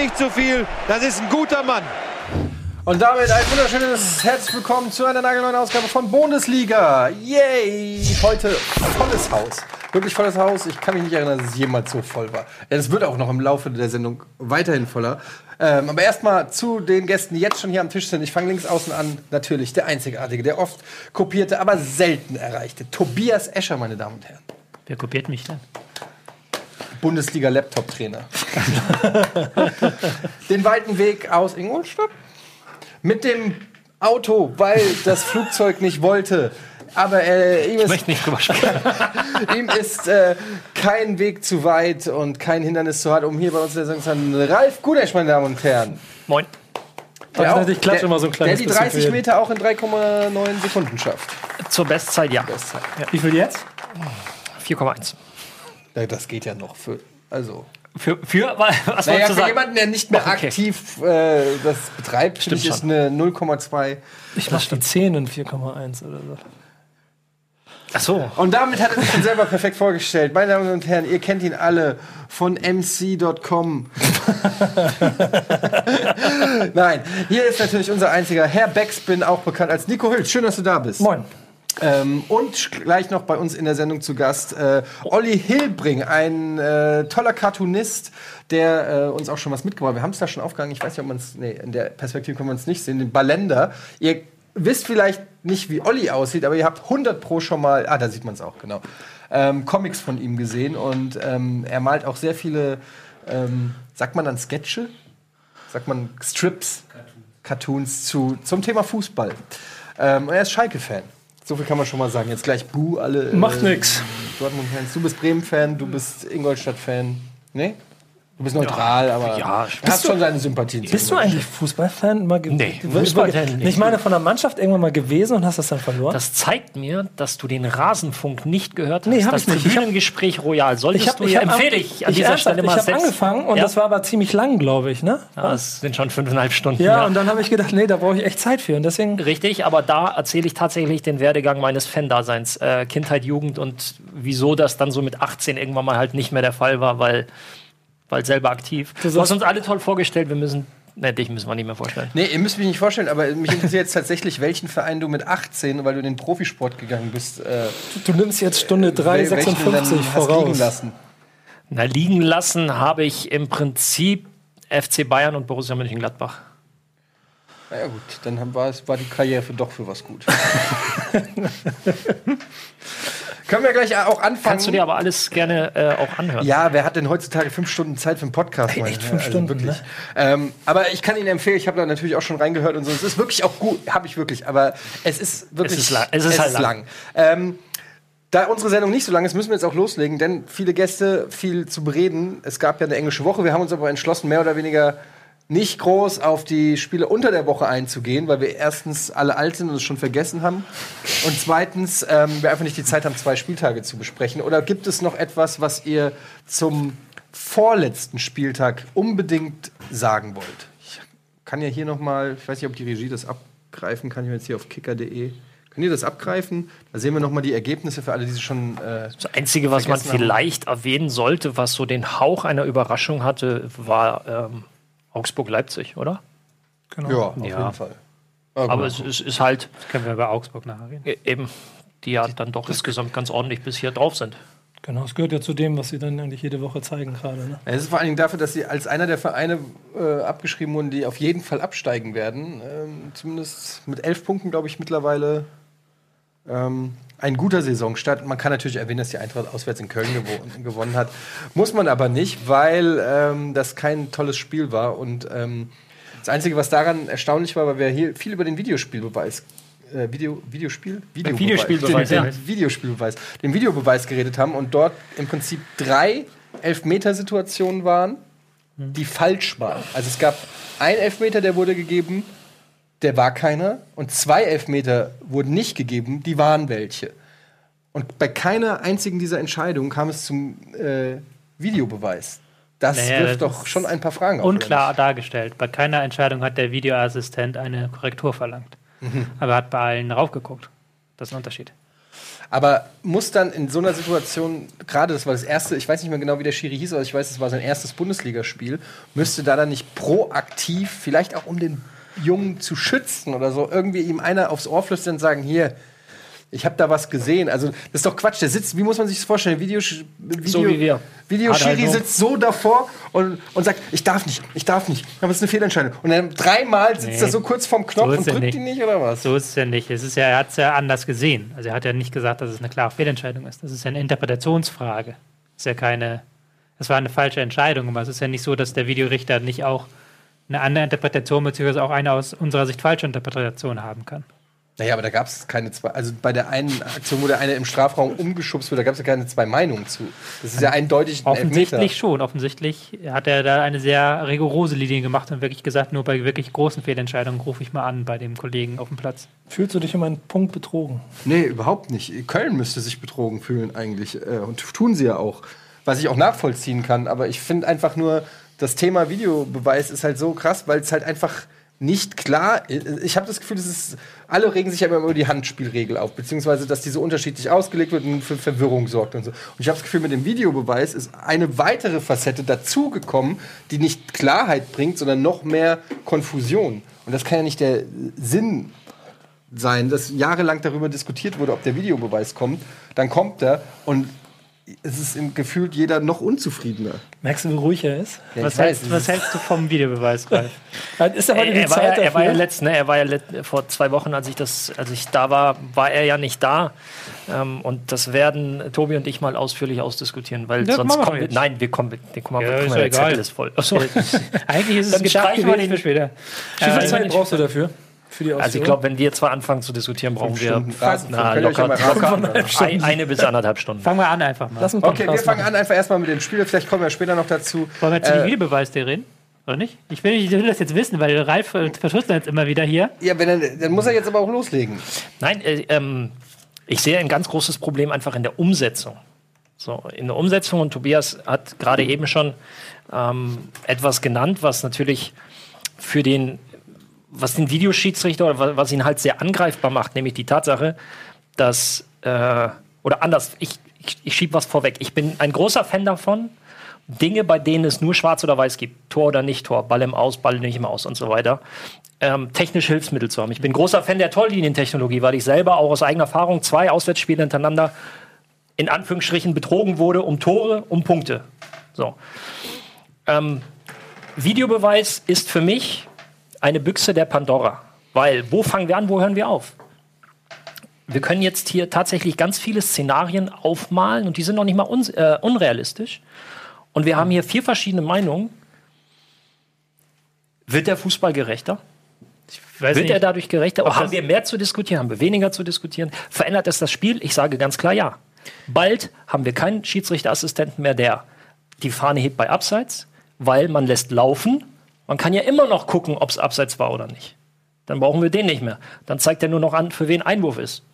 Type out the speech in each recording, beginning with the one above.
nicht zu viel. Das ist ein guter Mann. Und damit ein wunderschönes Herzlich Willkommen zu einer nagelneuen Ausgabe von Bundesliga. Yay! Heute volles Haus. Wirklich volles Haus. Ich kann mich nicht erinnern, dass es jemals so voll war. Es wird auch noch im Laufe der Sendung weiterhin voller. Ähm, aber erstmal zu den Gästen, die jetzt schon hier am Tisch sind. Ich fange links außen an. Natürlich der einzigartige, der oft kopierte, aber selten erreichte. Tobias Escher, meine Damen und Herren. Wer kopiert mich denn? Bundesliga-Laptop-Trainer. Den weiten Weg aus Ingolstadt mit dem Auto, weil das Flugzeug nicht wollte. Aber äh, ihm, Ich ist, möchte nicht drüber sprechen. ihm ist äh, kein Weg zu weit und kein Hindernis zu hart, um hier bei uns der zu sein. Ralf Gudesch, meine Damen und Herren. Moin. Der, dachte, ich klatsche der, mal so ein der kleines die bisschen 30 für ihn. Meter auch in 3,9 Sekunden schafft. Zur Bestzeit ja. Bestzeit. Wie viel jetzt? 4,1. Ja, Das geht ja noch für. Also. Für, für was Naja, für sagen? jemanden, der nicht mehr Ach, okay. aktiv äh, das betreibt, finde Stimmt ich, ist eine 0,2. Ich mach die 10 in 4,1 oder so. Ach so. Und damit hat er sich schon selber perfekt vorgestellt. Meine Damen und Herren, ihr kennt ihn alle von mc.com. Nein, hier ist natürlich unser einziger Herr Backspin, auch bekannt als Nico Hülz. Schön, dass du da bist. Moin. Ähm, und gleich noch bei uns in der Sendung zu Gast äh, Olli Hilbring, ein äh, toller Cartoonist, der äh, uns auch schon was mitgebracht hat. Wir haben es da schon aufgegangen, ich weiß nicht, ob man es, nee, in der Perspektive kann man es nicht sehen, den Ballender. Ihr wisst vielleicht nicht, wie Olli aussieht, aber ihr habt 100 pro schon mal, ah, da sieht man es auch, genau, ähm, Comics von ihm gesehen und ähm, er malt auch sehr viele, ähm, sagt man dann Sketche? Sagt man Strips? Cartoons zu, zum Thema Fußball. Ähm, und er ist Schalke-Fan. So viel kann man schon mal sagen. Jetzt gleich Buh, alle. Macht nix. Dortmund-Fans. Du bist Bremen-Fan, du bist Ingolstadt-Fan. Nee? Du bist neutral, aber ja, er hat schon seine Sympathien. zu Bist du eigentlich Fußballfan? Mal ge- Nee, Fußballfan wirklich- nicht. Ich meine, von der Mannschaft irgendwann mal gewesen und hast das dann verloren? Das zeigt mir, dass du den Rasenfunk nicht gehört hast. Nee, hab das ich. Ich Tribünengespräch Royal solltest hab- du ja hab- empfehle ich an dieser ernsthaft, Stelle mal Ich habe angefangen und ja? das war aber ziemlich lang, glaube ich, ne? Ja, das sind schon fünfeinhalb Stunden. Ja, und dann habe ich gedacht, nee, da brauche ich echt Zeit für. Und deswegen, Richtig, aber da erzähle ich tatsächlich den Werdegang meines Fan-Daseins. Äh, Kindheit, Jugend und wieso das dann so mit 18 irgendwann mal halt nicht mehr der Fall war, weil, weil selber aktiv. Du, hast uns alle toll vorgestellt, wir müssen. Ne, dich müssen wir nicht mehr vorstellen. Nee, ihr müsst mich nicht vorstellen, aber mich interessiert jetzt tatsächlich, welchen Verein du mit 18, weil du in den Profisport gegangen bist, äh, du nimmst jetzt Stunde welchen du dann 3,56 hast liegen voraus. lassen. Na, liegen lassen habe ich im Prinzip FC Bayern und Borussia Mönchengladbach. Na ja, gut, dann war, es, war die Karriere für doch für was gut. Können wir gleich auch anfangen? Kannst du dir aber alles gerne äh, auch anhören. Ja, wer hat denn heutzutage fünf Stunden Zeit für einen Podcast? Ey, meine echt fünf Stunden, wirklich. ne? Ähm, aber ich kann Ihnen empfehlen, ich habe da natürlich auch schon reingehört und so. Es ist wirklich auch gut, habe ich wirklich, aber es ist wirklich Es ist lang. Es ist halt lang. Ähm, da unsere Sendung nicht so lang ist, müssen wir jetzt auch loslegen, denn viele Gäste, viel zu bereden. Es gab ja eine englische Woche, wir haben uns aber entschlossen, mehr oder weniger nicht groß auf die Spiele unter der Woche einzugehen, weil wir erstens alle alt sind und es schon vergessen haben und zweitens ähm, wir einfach nicht die Zeit haben, zwei Spieltage zu besprechen. Oder gibt es noch etwas, was ihr zum vorletzten Spieltag unbedingt sagen wollt? Ich kann ja hier noch mal, ich weiß nicht, ob die Regie das abgreifen kann, ich bin jetzt hier auf kicker.de. Könnt ihr das abgreifen? Da sehen wir noch mal die Ergebnisse für alle, die sie schon äh, Das Einzige, was man haben. vielleicht erwähnen sollte, was so den Hauch einer Überraschung hatte, war ähm, Augsburg-Leipzig, oder? Genau. Ja, auf Ja. jeden Fall. Aber es, es ist halt Können wir über Augsburg nachher reden? e- eben, die ja dann doch insgesamt ganz ordentlich bis hier drauf sind. Genau, es gehört ja zu dem, was sie dann eigentlich jede Woche zeigen gerade. Ne? Es ist vor allen Dingen dafür, dass sie als einer der Vereine äh, abgeschrieben wurden, die auf jeden Fall absteigen werden. Ähm, zumindest mit elf Punkten, glaube ich, mittlerweile ähm, ein guter Saisonstart. Man kann natürlich erwähnen, dass die Eintracht auswärts in Köln gewo gewonnen hat. Muss man aber nicht, weil ähm, das kein tolles Spiel war. Und ähm, das Einzige, was daran erstaunlich war, weil wir hier viel über den Videospielbeweis äh, Video, Videospiel? Videospielbeweis, den, den Videospielbeweis, den Videobeweis geredet haben und dort im Prinzip drei Elfmetersituationen waren, die falsch waren. Also es gab ein Elfmeter, der wurde gegeben, der war keiner, und zwei Elfmeter wurden nicht gegeben, die waren welche. Und bei keiner einzigen dieser Entscheidungen kam es zum äh, Videobeweis. Das Naja, wirft das doch schon ein paar Fragen auf. Unklar dargestellt. Bei keiner Entscheidung hat der Videoassistent eine Korrektur verlangt. Mhm. Aber er hat bei allen raufgeguckt. Das ist ein Unterschied. Aber muss dann in so einer Situation, gerade das war das erste, ich weiß nicht mehr genau, wie der Schiri hieß, aber ich weiß, es war sein erstes Bundesligaspiel, müsste da dann nicht proaktiv, vielleicht auch um den Jungen zu schützen oder so, irgendwie ihm einer aufs Ohr flüstern und sagen, hier, ich habe da was gesehen. Also, das ist doch Quatsch. Der sitzt, wie muss man sich das vorstellen? Video, Video, So wie wir. Videoschiri Hat halt sitzt so davor und, und sagt, ich darf nicht, ich darf nicht. Aber es ist eine Fehlentscheidung. Und dann dreimal sitzt Nee. er so kurz vorm Knopf So ist und drückt nicht. ihn nicht, oder was? So ist es ja nicht. Es ist ja, er hat es ja anders gesehen. Also er hat ja nicht gesagt, dass es eine klare Fehlentscheidung ist. Das ist ja eine Interpretationsfrage. Das ist ja keine, es war eine falsche Entscheidung, aber es ist ja nicht so, dass der Videorichter nicht auch eine andere Interpretation beziehungsweise auch eine aus unserer Sicht falsche Interpretation haben kann. Naja, aber da gab es keine zwei. Also bei der einen Aktion, wo der eine im Strafraum umgeschubst wird, da gab es ja keine zwei Meinungen zu. Das ist ja eindeutig ein Offensichtlich Elfmeter. schon. Offensichtlich hat er da eine sehr rigorose Linie gemacht und wirklich gesagt, nur bei wirklich großen Fehlentscheidungen rufe ich mal an bei dem Kollegen auf dem Platz. Fühlst du dich um einen Punkt betrogen? Nee, überhaupt nicht. Köln müsste sich betrogen fühlen eigentlich. Äh, Und tun sie ja auch. Was ich auch nachvollziehen kann. Aber ich finde einfach nur, das Thema Videobeweis ist halt so krass, weil es halt einfach nicht klar ist. Ich habe das Gefühl, es alle regen sich ja immer über die Handspielregel auf, beziehungsweise, dass die so unterschiedlich ausgelegt wird und für Verwirrung sorgt und so. Und ich habe das Gefühl, mit dem Videobeweis ist eine weitere Facette dazugekommen, die nicht Klarheit bringt, sondern noch mehr Konfusion. Und das kann ja nicht der Sinn sein, dass jahrelang darüber diskutiert wurde, ob der Videobeweis kommt. Dann kommt er und es ist im gefühlt jeder noch unzufriedener. Merkst du, wie ruhig er ist? Ja, was, weiß, hältst, was ist- hältst du vom Videobeweis, Ralf? Ist aber Er, die er, war Zeit ja, dafür? er war ja letzt, ne? Er war ja let, vor zwei Wochen, als ich das, als ich da war, war er ja nicht da. Ähm, und das werden Tobi und ich mal ausführlich ausdiskutieren, weil Das sonst kommen wir, jetzt. nein, wir kommen, wir, guck mal, Ja, ist der Zettel egal. ist voll. Achso. Eigentlich ist es Dann ein Gedanke streichen wir den- für später. Wie viel Äh, Zeit brauchst du dafür? Für die Also ich glaube, wenn wir zwei anfangen zu diskutieren, brauchen wir Stunden na, locker, locker ein, eine bis anderthalb Stunden. Fangen wir an einfach mal. Okay, wir fangen an einfach erstmal mit dem Spiel. Vielleicht kommen wir später noch dazu. Wollen wir jetzt Äh, den Videobeweis dir reden? Oder nicht? Ich will, ich will das jetzt wissen, weil Ralf äh, verschüttet jetzt immer wieder hier. Ja, wenn er, dann muss er jetzt aber auch loslegen. Nein, äh, ähm, ich sehe ein ganz großes Problem einfach in der Umsetzung. So, in der Umsetzung, und Tobias hat gerade eben schon ähm, etwas genannt, was natürlich für den, was den Videoschiedsrichter oder wa- was ihn halt sehr angreifbar macht, nämlich die Tatsache, dass, äh, oder anders, ich, ich, ich schiebe was vorweg. Ich bin ein großer Fan davon, Dinge, bei denen es nur schwarz oder weiß gibt, Tor oder nicht Tor, Ball im Aus, Ball nicht im Aus und so weiter, ähm, technische Hilfsmittel zu haben. Ich bin großer Fan der Torlinientechnologie, weil ich selber auch aus eigener Erfahrung zwei Auswärtsspiele hintereinander in Anführungsstrichen betrogen wurde um Tore, um Punkte. So. Ähm, Videobeweis ist für mich eine Büchse der Pandora. Weil, wo fangen wir an, wo hören wir auf? Wir können jetzt hier tatsächlich ganz viele Szenarien aufmalen und die sind noch nicht mal uns, äh, unrealistisch. Und wir haben hier vier verschiedene Meinungen. Wird der Fußball gerechter? Wird nicht, er dadurch gerechter? ob haben wir mehr zu diskutieren? Haben wir weniger zu diskutieren? Verändert es das Spiel? Ich sage ganz klar ja. Bald haben wir keinen Schiedsrichterassistenten mehr, der die Fahne hebt bei Abseits, weil man lässt laufen. Man kann ja immer noch gucken, ob es Abseits war oder nicht. Dann brauchen wir den nicht mehr. Dann zeigt er nur noch an, für wen Einwurf ist.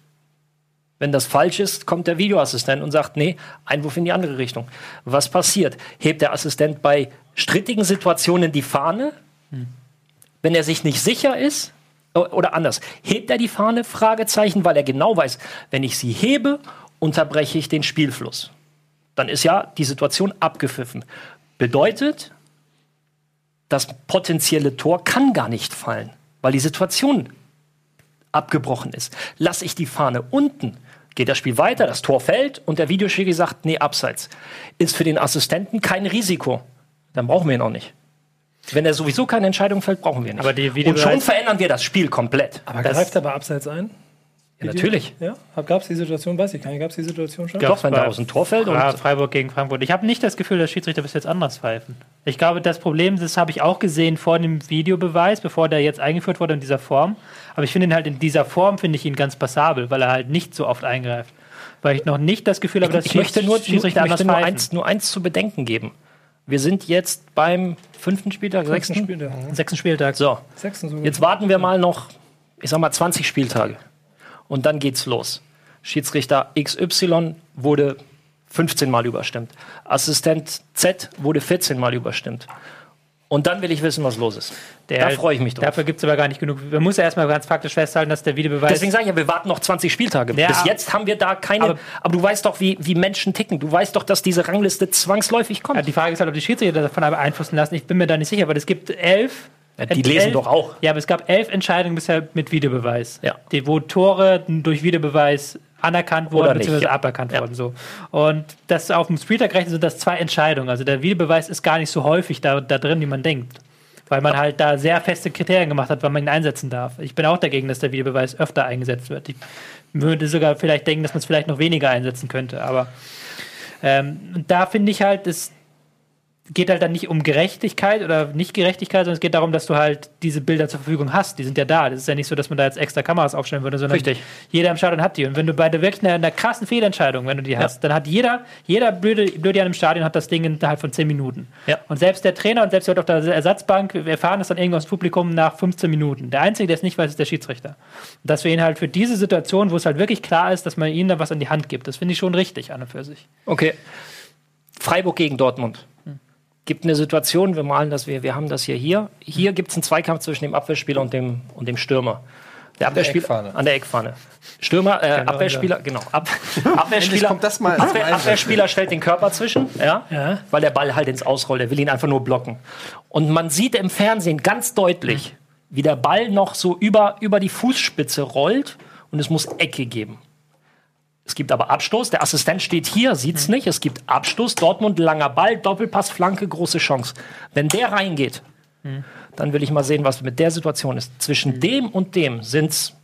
Wenn das falsch ist, kommt der Videoassistent und sagt, nee, Einwurf in die andere Richtung. Was passiert? Hebt der Assistent bei strittigen Situationen die Fahne? Wenn er sich nicht sicher ist, oder anders, hebt er die Fahne? Fragezeichen, weil er genau weiß, wenn ich sie hebe, unterbreche ich den Spielfluss. Dann ist ja die Situation abgepfiffen. Bedeutet, das potenzielle Tor kann gar nicht fallen, weil die Situation abgebrochen ist. Lasse ich die Fahne unten, geht das Spiel weiter, das Tor fällt und der Videoschiri sagt, nee, abseits. Ist für den Assistenten kein Risiko. Dann brauchen wir ihn auch nicht. Wenn er sowieso keine Entscheidung fällt, brauchen wir ihn nicht. Aber die und schon verändern wir das Spiel komplett. Aber das- greift er bei Abseits ein? Ja, natürlich. Ja? Gab es die Situation? Weiß ich gar nicht. Gab es die Situation schon? Doch, wenn da aus dem Tor fällt und Fra- Freiburg gegen Frankfurt. Ich habe nicht das Gefühl, dass Schiedsrichter bis jetzt anders pfeifen. Ich glaube, das Problem, das habe ich auch gesehen vor dem Videobeweis, bevor der jetzt eingeführt wurde in dieser Form. Aber ich finde ihn halt in dieser Form, finde ich ihn ganz passabel, weil er halt nicht so oft eingreift. Weil ich noch nicht das Gefühl habe, dass ich möchte nur, ich Schiedsrichter möchte anders nur, pfeifen. eins, nur eins zu bedenken geben. Wir sind jetzt beim fünften Spieltag, Sechsten sechsten. Spiel, der Sechsten Spieltag. So, Sechsten. Jetzt warten wir mal noch, ich sag mal, 20 Spieltage. Und dann geht's los. Schiedsrichter XY wurde 15 Mal überstimmt. Assistent Z wurde 14 Mal überstimmt. Und dann will ich wissen, was los ist. Der, da freue ich mich drauf. Dafür gibt es aber gar nicht genug. Man muss ja erstmal ganz faktisch festhalten, dass der Videobeweis. Deswegen sage ich ja, wir warten noch 20 Spieltage. Ja. Bis jetzt haben wir da keine. Aber, Aber- du weißt doch, wie, wie Menschen ticken. Du weißt doch, dass diese Rangliste zwangsläufig kommt. Ja, die Frage ist halt, ob die Schiedsrichter davon beeinflussen lassen. Ich bin mir da nicht sicher, weil es gibt elf. Ja, die lesen elf, doch auch. Ja, aber es gab elf Entscheidungen bisher mit Videobeweis. Ja. Die, wo Tore durch Videobeweis anerkannt wurden, beziehungsweise ja. aberkannt Ja. wurden. So. Und das auf dem Spieltag gerechnet sind das zwei Entscheidungen. Also der Videobeweis ist gar nicht so häufig da, da drin, wie man denkt. Weil man halt da sehr feste Kriterien gemacht hat, wann man ihn einsetzen darf. Ich bin auch dagegen, dass der Videobeweis öfter eingesetzt wird. Ich würde sogar vielleicht denken, dass man es vielleicht noch weniger einsetzen könnte. Aber ähm, da finde ich halt, es geht halt dann nicht um Gerechtigkeit oder nicht Gerechtigkeit, sondern es geht darum, dass du halt diese Bilder zur Verfügung hast. Die sind ja da. Das ist ja nicht so, dass man da jetzt extra Kameras aufstellen würde, sondern Richtig. jeder im Stadion hat die. Und wenn du bei der wirklich einer, einer krassen Fehlentscheidung, wenn du die hast, dann hat jeder, jeder blöde, blöde an im Stadion hat das Ding innerhalb von 10 Minuten. Ja. Und selbst der Trainer und selbst auf der Ersatzbank, wir erfahren das dann irgendwo aus Publikum nach 15 Minuten. Der Einzige, der es nicht weiß, ist der Schiedsrichter. Und dass wir ihn halt für diese Situation, wo es halt wirklich klar ist, dass man ihnen da was an die Hand gibt, das finde ich schon richtig an und für sich. Okay. Freiburg gegen Dortmund. Gibt eine Situation, wir malen das, wir, wir haben das hier hier. Hier gibt es einen Zweikampf zwischen dem Abwehrspieler und dem, und dem Stürmer. Der Abwehrspieler Eckfahne. an der Eckfahne. Stürmer, äh, Genau, Abwehrspieler, genau. Ab, Abwehrspieler, kommt das mal Abwehr. Abwehrspieler stellt den Körper zwischen, ja, Ja. weil der Ball halt ins Ausrollt. Er will ihn einfach nur blocken. Und man sieht im Fernsehen ganz deutlich, wie der Ball noch so über, über die Fußspitze rollt und es muss Ecke geben. Es gibt aber Abstoß. Der Assistent steht hier, sieht's nicht. Es gibt Abstoß. Dortmund, langer Ball, Doppelpass, Flanke, große Chance. Wenn der reingeht, dann will ich mal sehen, was mit der Situation ist. Zwischen dem und dem sind's,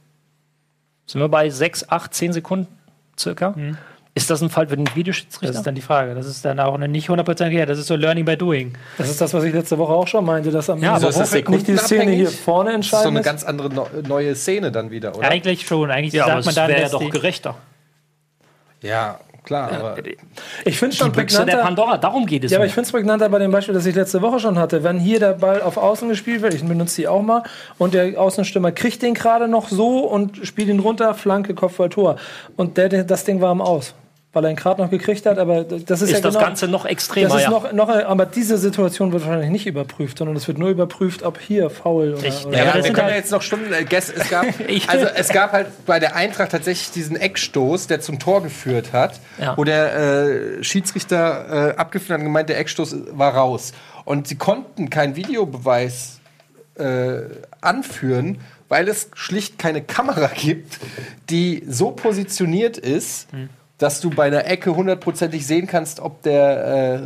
sind wir bei 6, 8, 10 Sekunden circa. Ist das ein Fall für den Das Videoschiedsrichter? ist dann die Frage. Das ist dann auch eine nicht 100% her. Das ist so Learning by Doing. Das ist das, was ich letzte Woche auch schon meinte, dass am Ja, Ende aber ist das nicht die Szene hier vorne Das ist so eine ganz andere neue Szene dann wieder, oder? Eigentlich schon. Eigentlich ja, aber sagt man dann, wäre ja doch die, gerechter. Ja, klar. Aber Ich finde schon Büchse der prägnanter. Pandora, darum geht es. Ja, aber mir. ich finde es prägnanter bei dem Beispiel, das ich letzte Woche schon hatte. Wenn hier der Ball auf Außen gespielt wird, ich benutze die auch mal, und der Außenstürmer kriegt den gerade noch so und spielt ihn runter, Flanke, Kopfball, Tor. Und der, der, das Ding war am Aus. Weil er ihn gerade noch gekriegt hat, aber das ist, ist ja das genau, Ganze noch extremer. das ist ja. noch, noch, aber diese Situation wird wahrscheinlich nicht überprüft, sondern es wird nur überprüft, ob hier faul oder, Ich- oder Ja, Ja, wir können halt- ja jetzt noch Stunden. Äh, gest, es, gab, Ich- also, es gab halt bei der Eintracht tatsächlich diesen Eckstoß, der zum Tor geführt hat, Ja. wo der äh, Schiedsrichter äh, abgeführt hat und gemeint, der Eckstoß war raus. Und sie konnten keinen Videobeweis äh, anführen, weil es schlicht keine Kamera gibt, die so positioniert ist. Dass du bei einer Ecke hundertprozentig sehen kannst, ob der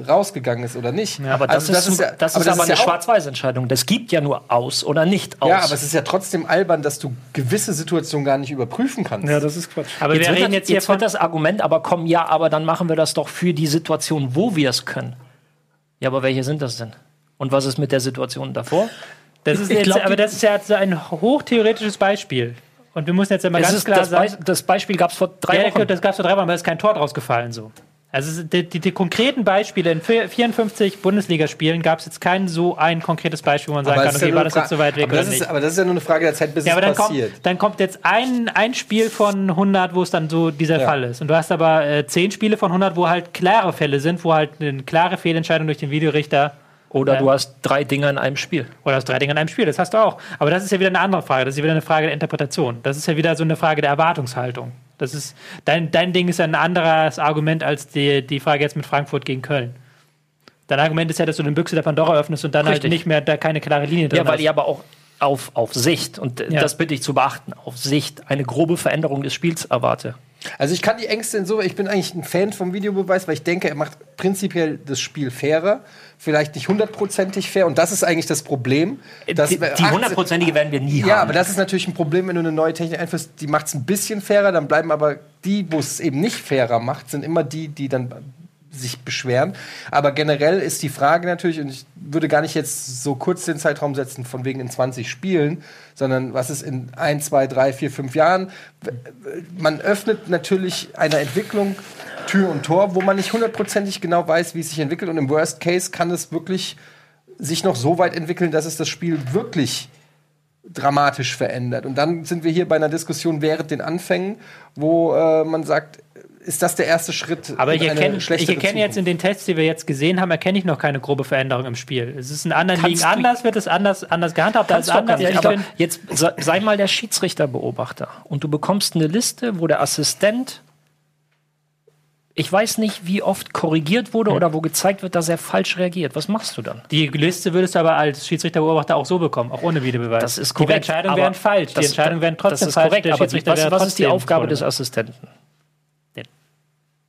äh, rausgegangen ist oder nicht. aber das, Also ist, ja- das ist aber, eine ja Schwarz-Weiß-Entscheidung. Das gibt ja nur aus oder nicht aus. ja, aber es ist ja trotzdem albern, dass du gewisse Situationen gar nicht überprüfen kannst. Ja, das ist Quatsch. aber Jetzt, wir wird, reden das, jetzt hier jetzt von. wird das Argument aber kommen, ja, aber dann machen wir das doch für die Situation, wo wir es können. Ja, aber welche sind das denn? Und was ist mit der Situation davor? Das ist jetzt, glaub, aber das ist ja ein hochtheoretisches Beispiel. Und wir müssen jetzt immer Es ganz ist, klar das, Be sagen. das Beispiel gab es vor drei Ja, Wochen. das gab es vor drei Wochen, aber es ist kein Tor draus gefallen so. Also die, die, die konkreten Beispiele in vier- 54 Bundesligaspielen gab es jetzt kein so ein konkretes Beispiel, wo man sagen Aber kann, ja okay, war das jetzt so weit weg aber oder das nicht. ist, aber das ist ja nur eine Frage der Zeit, bis Ja, aber es dann kommt, passiert. dann kommt jetzt ein, ein Spiel von 100, wo es dann so dieser Ja. Fall ist. Und du hast aber äh, zehn Spiele von 100, wo halt klare Fälle sind, wo halt eine klare Fehlentscheidung durch den Videorichter Oder du hast drei Dinger in einem Spiel. oder aus drei Dingen in einem Spiel, das hast du auch. Aber das ist ja wieder eine andere Frage. Das ist ja wieder eine Frage der Interpretation. Das ist ja wieder so eine Frage der Erwartungshaltung. Das ist, dein, dein Ding ist ja ein anderes Argument als die, die Frage jetzt mit Frankfurt gegen Köln. Dein Argument ist ja, dass du den Büchse der Pandora öffnest und dann Richtig. halt nicht mehr da keine klare Linie drin Ja, weil hast. ich aber auch auf, auf Sicht, und Ja. das bitte ich zu beachten, auf Sicht eine grobe Veränderung des Spiels erwarte. Also ich kann die Ängste insoweit, ich bin eigentlich ein Fan vom Videobeweis, weil ich denke, er macht prinzipiell das Spiel fairer, vielleicht nicht hundertprozentig fair und das ist eigentlich das Problem. dass die hundertprozentige werden wir nie Ja, haben. aber das ist natürlich ein Problem, wenn du eine neue Technik einführst, die macht es ein bisschen fairer, dann bleiben aber die, wo es eben nicht fairer macht, sind immer die, die dann sich beschweren. Aber generell ist die Frage natürlich, und ich würde gar nicht jetzt so kurz den Zeitraum setzen, von wegen in 20 Spielen, sondern was ist in 1, 2, 3, 4, 5 Jahren. Man öffnet natürlich einer Entwicklung Tür und Tor, wo man nicht hundertprozentig genau weiß, wie es sich entwickelt. Und im Worst Case kann es wirklich sich noch so weit entwickeln, dass es das Spiel wirklich dramatisch verändert. Und dann sind wir hier bei einer Diskussion während den Anfängen, wo äh, man sagt, ist das der erste Schritt. Aber ich eine erkenne, ich erkenne jetzt in den Tests, die wir jetzt gesehen haben, erkenne ich noch keine grobe Veränderung im Spiel. Es ist in anderen Kannst Ligen anders, wird es anders, anders gehandhabt als anders. nicht. Ich Aber jetzt sei, mal der Schiedsrichterbeobachter und du bekommst eine Liste, wo der Assistent, ich weiß nicht, wie oft korrigiert wurde oder wo gezeigt wird, dass er falsch reagiert. Was machst du dann? die Liste würdest du aber als Schiedsrichterbeobachter auch so bekommen, auch ohne Videobeweis. Das ist Die korrekt. Entscheidungen aber wären falsch. Die Entscheidungen wären trotzdem das ist falsch. korrekt, Der aber was, was ist die Aufgabe des. Assistenten?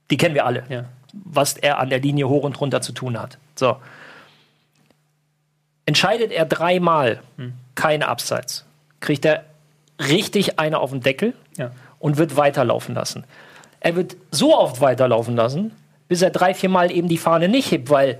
Die kennen wir alle. Ja. was er an der Linie hoch und runter zu tun hat. So. Entscheidet er dreimal kein Abseits, kriegt er richtig eine auf den Deckel Ja. und wird weiterlaufen lassen. Er wird so oft weiterlaufen lassen, bis er drei, vier Mal eben die Fahne nicht hebt, weil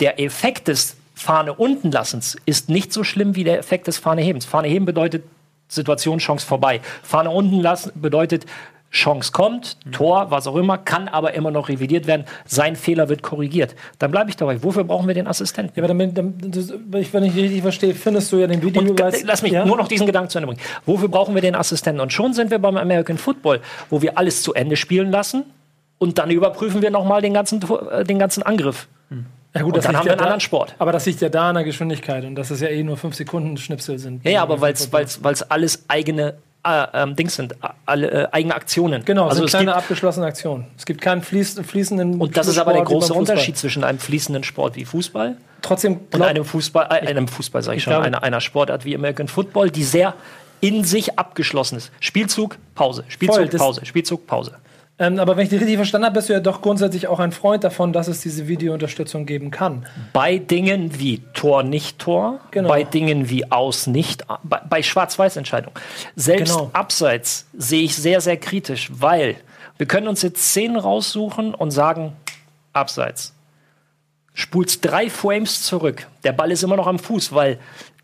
der Effekt des Fahne unten lassens ist nicht so schlimm wie der Effekt des Fahne hebens. Fahne heben bedeutet Situation, Chance vorbei. Fahne unten lassen bedeutet Chance kommt, Tor, was auch immer, kann aber immer noch revidiert werden. Sein Fehler wird korrigiert. Dann bleibe ich dabei. Wofür brauchen wir den Assistenten? Ja, aber damit, damit, wenn ich richtig verstehe, findest du ja den Videobeweis. lass mich ja? nur noch diesen Gedanken zu Ende bringen. Wofür brauchen wir den Assistenten? Und schon sind wir beim American Football, wo wir alles zu Ende spielen lassen und dann überprüfen wir nochmal den ganzen, äh, den ganzen Angriff. Ja, gut, Und das dann haben wir einen da- anderen Sport. Aber das liegt ja da an der Geschwindigkeit und dass es ja eh nur 5 Sekunden Schnipsel sind. Ja, ja, aber weil es alles eigene äh, ähm, Dings sind, alle äh, eigene Aktionen. Genau, also sind es kleine gibt, abgeschlossene Aktionen. Es gibt keinen fließ, fließenden. und das ist aber der große. Unterschied zwischen einem fließenden Sport wie Fußball Trotzdem und einem Fußball, äh, einem Fußball sage ich, ich schon, glaube- einer, einer Sportart wie American Football, die sehr in sich abgeschlossen ist. Spielzug, Pause, Spielzug, Voll, Pause, Spielzug, Pause. Ähm, aber wenn ich dich richtig verstanden habe, bist du ja doch grundsätzlich auch ein Freund davon, dass es diese Videounterstützung geben kann. Bei Dingen wie Tor, nicht Tor, Genau. bei Dingen wie Aus, nicht, bei, bei Schwarz-Weiß-Entscheidungen. Selbst Genau. Abseits sehe ich sehr, sehr kritisch, weil wir können uns jetzt Szenen raussuchen und sagen, Abseits. Spulst drei Frames zurück. Der Ball ist immer noch am Fuß, weil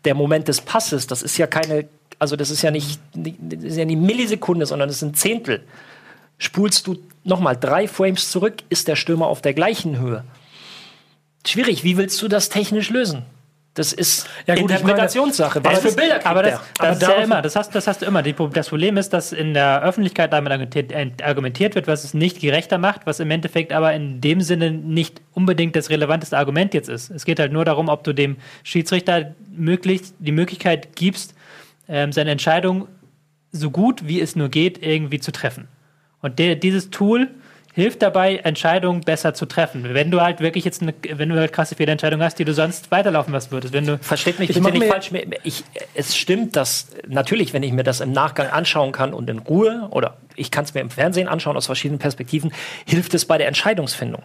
der Moment des Passes, das ist ja keine, also das ist ja nicht, nicht- das ist ja nicht Millisekunde, sondern das sind Zehntel. Spulst du nochmal drei Frames zurück, ist der Stürmer auf der gleichen Höhe. Schwierig, wie willst du das technisch lösen? Das ist Ja, gut, Interpretationssache. Was Aber für das- Bilder kriegt aber das, der? das ist ja immer, das hast, das hast du immer. Das Problem ist, dass in der Öffentlichkeit damit argumentiert, äh, argumentiert wird, was es nicht gerechter macht, was im Endeffekt aber in dem Sinne nicht unbedingt das relevanteste Argument jetzt ist. Es geht halt nur darum, ob du dem Schiedsrichter möglichst die Möglichkeit gibst, ähm, seine Entscheidung so gut wie es nur geht irgendwie zu treffen. Und der, dieses Tool hilft dabei, Entscheidungen besser zu treffen. Wenn du halt wirklich jetzt eine, wenn du halt krasse Fehlentscheidung hast, die du sonst weiterlaufen lassen würdest, wenn du Versteht mich Ich bitte nicht falsch. Ich, es stimmt, dass natürlich, wenn ich mir das im Nachgang anschauen kann und in Ruhe oder ich kann es mir im Fernsehen anschauen aus verschiedenen Perspektiven, hilft es bei der Entscheidungsfindung.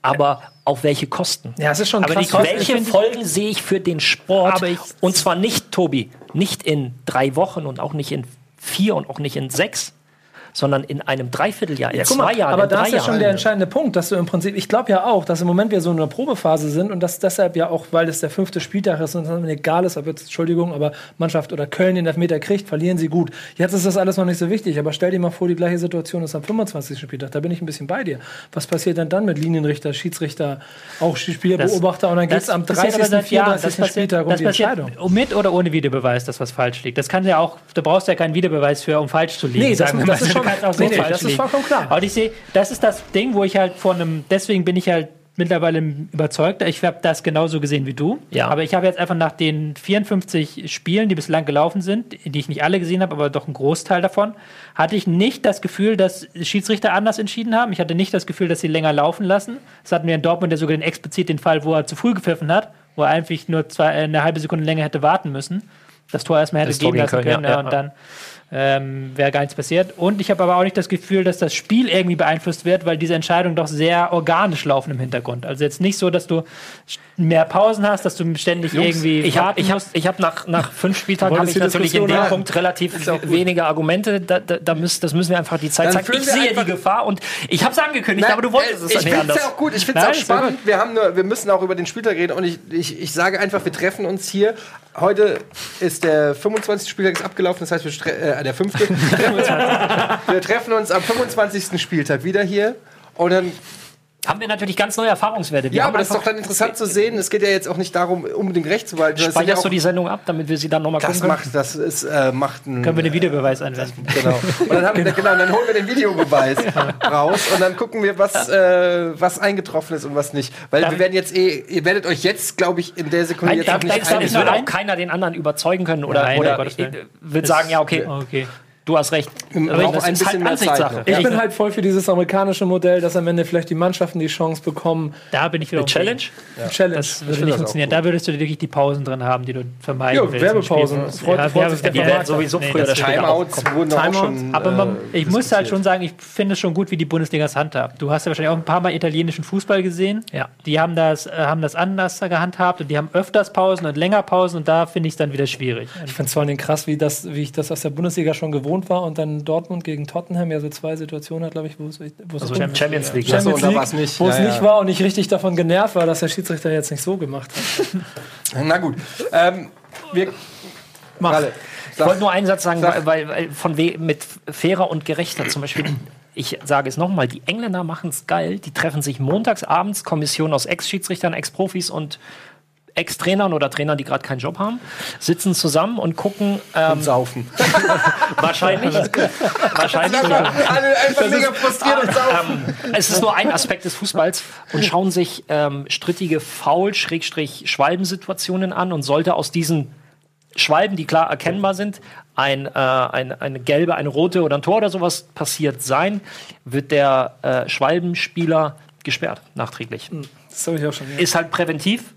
Aber auf welche Kosten? Ja, es ist schon Aber krass. Kosten- Welche Folgen sehe ich für den Sport? Aber ich- und zwar nicht, Tobi, nicht in drei Wochen und auch nicht in vier und auch nicht in sechs, sondern in einem Dreivierteljahr, in Ja, zwei mal, Jahren, aber da ist ja schon der entscheidende Punkt, dass du im Prinzip, ich glaube ja auch, dass im Moment wir so in einer Probephase sind und dass deshalb ja auch, weil es der fünfte Spieltag ist und es egal ist, ob jetzt, Entschuldigung, aber Mannschaft oder Köln den Elfmeter kriegt, verlieren sie gut. Jetzt ist das alles noch nicht so wichtig, aber stell dir mal vor, die gleiche Situation ist am 25. Spieltag, da bin ich ein bisschen bei dir. Was passiert denn dann mit Linienrichter, Schiedsrichter, auch Spielbeobachter und dann geht es am passiert 30. aber seit Jahren. 34. Das passiert- Spieltag um das die Entscheidung. Mit oder ohne Videobeweis, dass was falsch liegt. Das kann ja auch, du brauchst ja keinen Videobeweis für, um falsch zu liegen. Nee, das- das ist schon- Du kannst auch so nee, nee, falsch das ist liegen. vollkommen klar. Aber ich sehe, das ist das Ding, wo ich halt von einem, deswegen bin ich halt mittlerweile überzeugt. Ich habe das genauso gesehen wie du. Ja. Aber ich habe jetzt einfach nach den 54 Spielen, die bislang gelaufen sind, die ich nicht alle gesehen habe, aber doch einen Großteil davon, hatte ich nicht das Gefühl, dass Schiedsrichter anders entschieden haben. Ich hatte nicht das Gefühl, dass sie länger laufen lassen. Das hatten wir in Dortmund ja sogar den explizit den Fall, wo er zu früh gepfiffen hat, wo er einfach nur zwei, eine halbe Sekunde länger hätte warten müssen. Das Tor erstmal hätte Das geben lassen Köln, können ja, ja, und dann ähm, wäre gar nichts passiert. Und ich habe aber auch nicht das Gefühl, dass das Spiel irgendwie beeinflusst wird, weil diese Entscheidungen doch sehr organisch laufen im Hintergrund. Also jetzt nicht so, dass du mehr Pausen hast, dass du ständig irgendwie Ich habe warten ich hab, ich hab nach, nach fünf Spieltagen habe ich natürlich in dem haben? Punkt relativ wenige Argumente. Da, da, da müssen, das müssen wir einfach die Zeit Dann zeigen. Ich sehe die Gefahr und ich habe es angekündigt, aber du wolltest es ich nicht finde es anders. ja auch gut, ich finde es Nein, auch spannend. Wir, haben nur, wir müssen auch über den Spieltag reden und ich, ich, ich sage einfach, wir treffen uns hier. Heute ist der 25. Spieltag ist abgelaufen, das heißt, wir stre- äh, der fünfte. wir treffen uns am 25. Spieltag wieder hier und dann haben wir natürlich ganz neue Erfahrungswerte. Wir Ja, haben aber das ist doch dann interessant zu sehen. Es geht ja jetzt auch nicht darum, unbedingt recht zu behalten. Speicherst du die Sendung ab, damit wir sie dann nochmal das gucken können? macht, das ist, äh, macht ein, Können wir den Videobeweis anwenden? Genau. Und dann, haben wir, genau, dann holen wir den Videobeweis raus und dann gucken wir, was, äh, was eingetroffen ist und was nicht. Weil Darf wir werden jetzt eh, ihr werdet euch jetzt, glaube ich, in der Sekunde Nein, jetzt da, noch da, nicht dann, einig es wird auch ein- keiner den anderen überzeugen können oder, Nein, oder äh, wird sagen, ja, okay, Okay. Du hast recht. Wir Aber brauchen ein ist halt bisschen mehr Zeit Ansichtssache. Ich Ja. bin halt voll für dieses amerikanische Modell, dass am Ende vielleicht die Mannschaften die Chance bekommen. Da bin ich wieder Eine Challenge? Challenge. Das würde nicht das auch funktionieren. Da würdest du wirklich die Pausen drin haben, die du vermeiden Ja, willst. Werbepausen. Das freut- Ja, freut sich der Die ja, werden sowieso nee, früher das Timeouts wurden auch Timeouts. schon. Aber man, äh, ich muss halt schon sagen, ich finde es schon gut, wie die Bundesliga es handhabt. Du hast ja wahrscheinlich auch ein paar Mal italienischen Fußball gesehen. Ja. Die haben das, äh, haben das anders gehandhabt und die haben öfters Pausen und länger Pausen und da finde ich es dann wieder schwierig. Ich finde es vor allem krass, wie, das, wie ich das aus der Bundesliga schon gewohnt war und dann Dortmund gegen Tottenham ja so zwei Situationen hat, glaube ich, wo es, Also um- Champions, Champions League. Champions und da League, nicht. wo es Ja, nicht war und ich richtig davon genervt war, dass der Schiedsrichter jetzt nicht so gemacht hat. Na gut. Ähm, wir. Ralle, Ich wollte nur einen Satz sagen, Sag. weil, weil, weil von we mit fairer und gerechter zum Beispiel. Ich sage es nochmal, die Engländer machen es geil. Die treffen sich montags abends, Kommission aus Ex-Schiedsrichtern, Ex-Profis und Ex-Trainern oder Trainern, die gerade keinen Job haben, sitzen zusammen und gucken ähm, und saufen. wahrscheinlich. wahrscheinlich. Alle einfach mega frustriert und saufen. ähm, es ist nur ein Aspekt des Fußballs und schauen sich ähm, strittige Foul-Schwalbensituationen an und sollte aus diesen Schwalben, die klar erkennbar sind, ein, äh, ein, eine gelbe, eine rote oder ein Tor oder sowas passiert sein, wird der äh, Schwalbenspieler gesperrt, nachträglich. Das habe ich auch schon gehört. Ist halt präventiv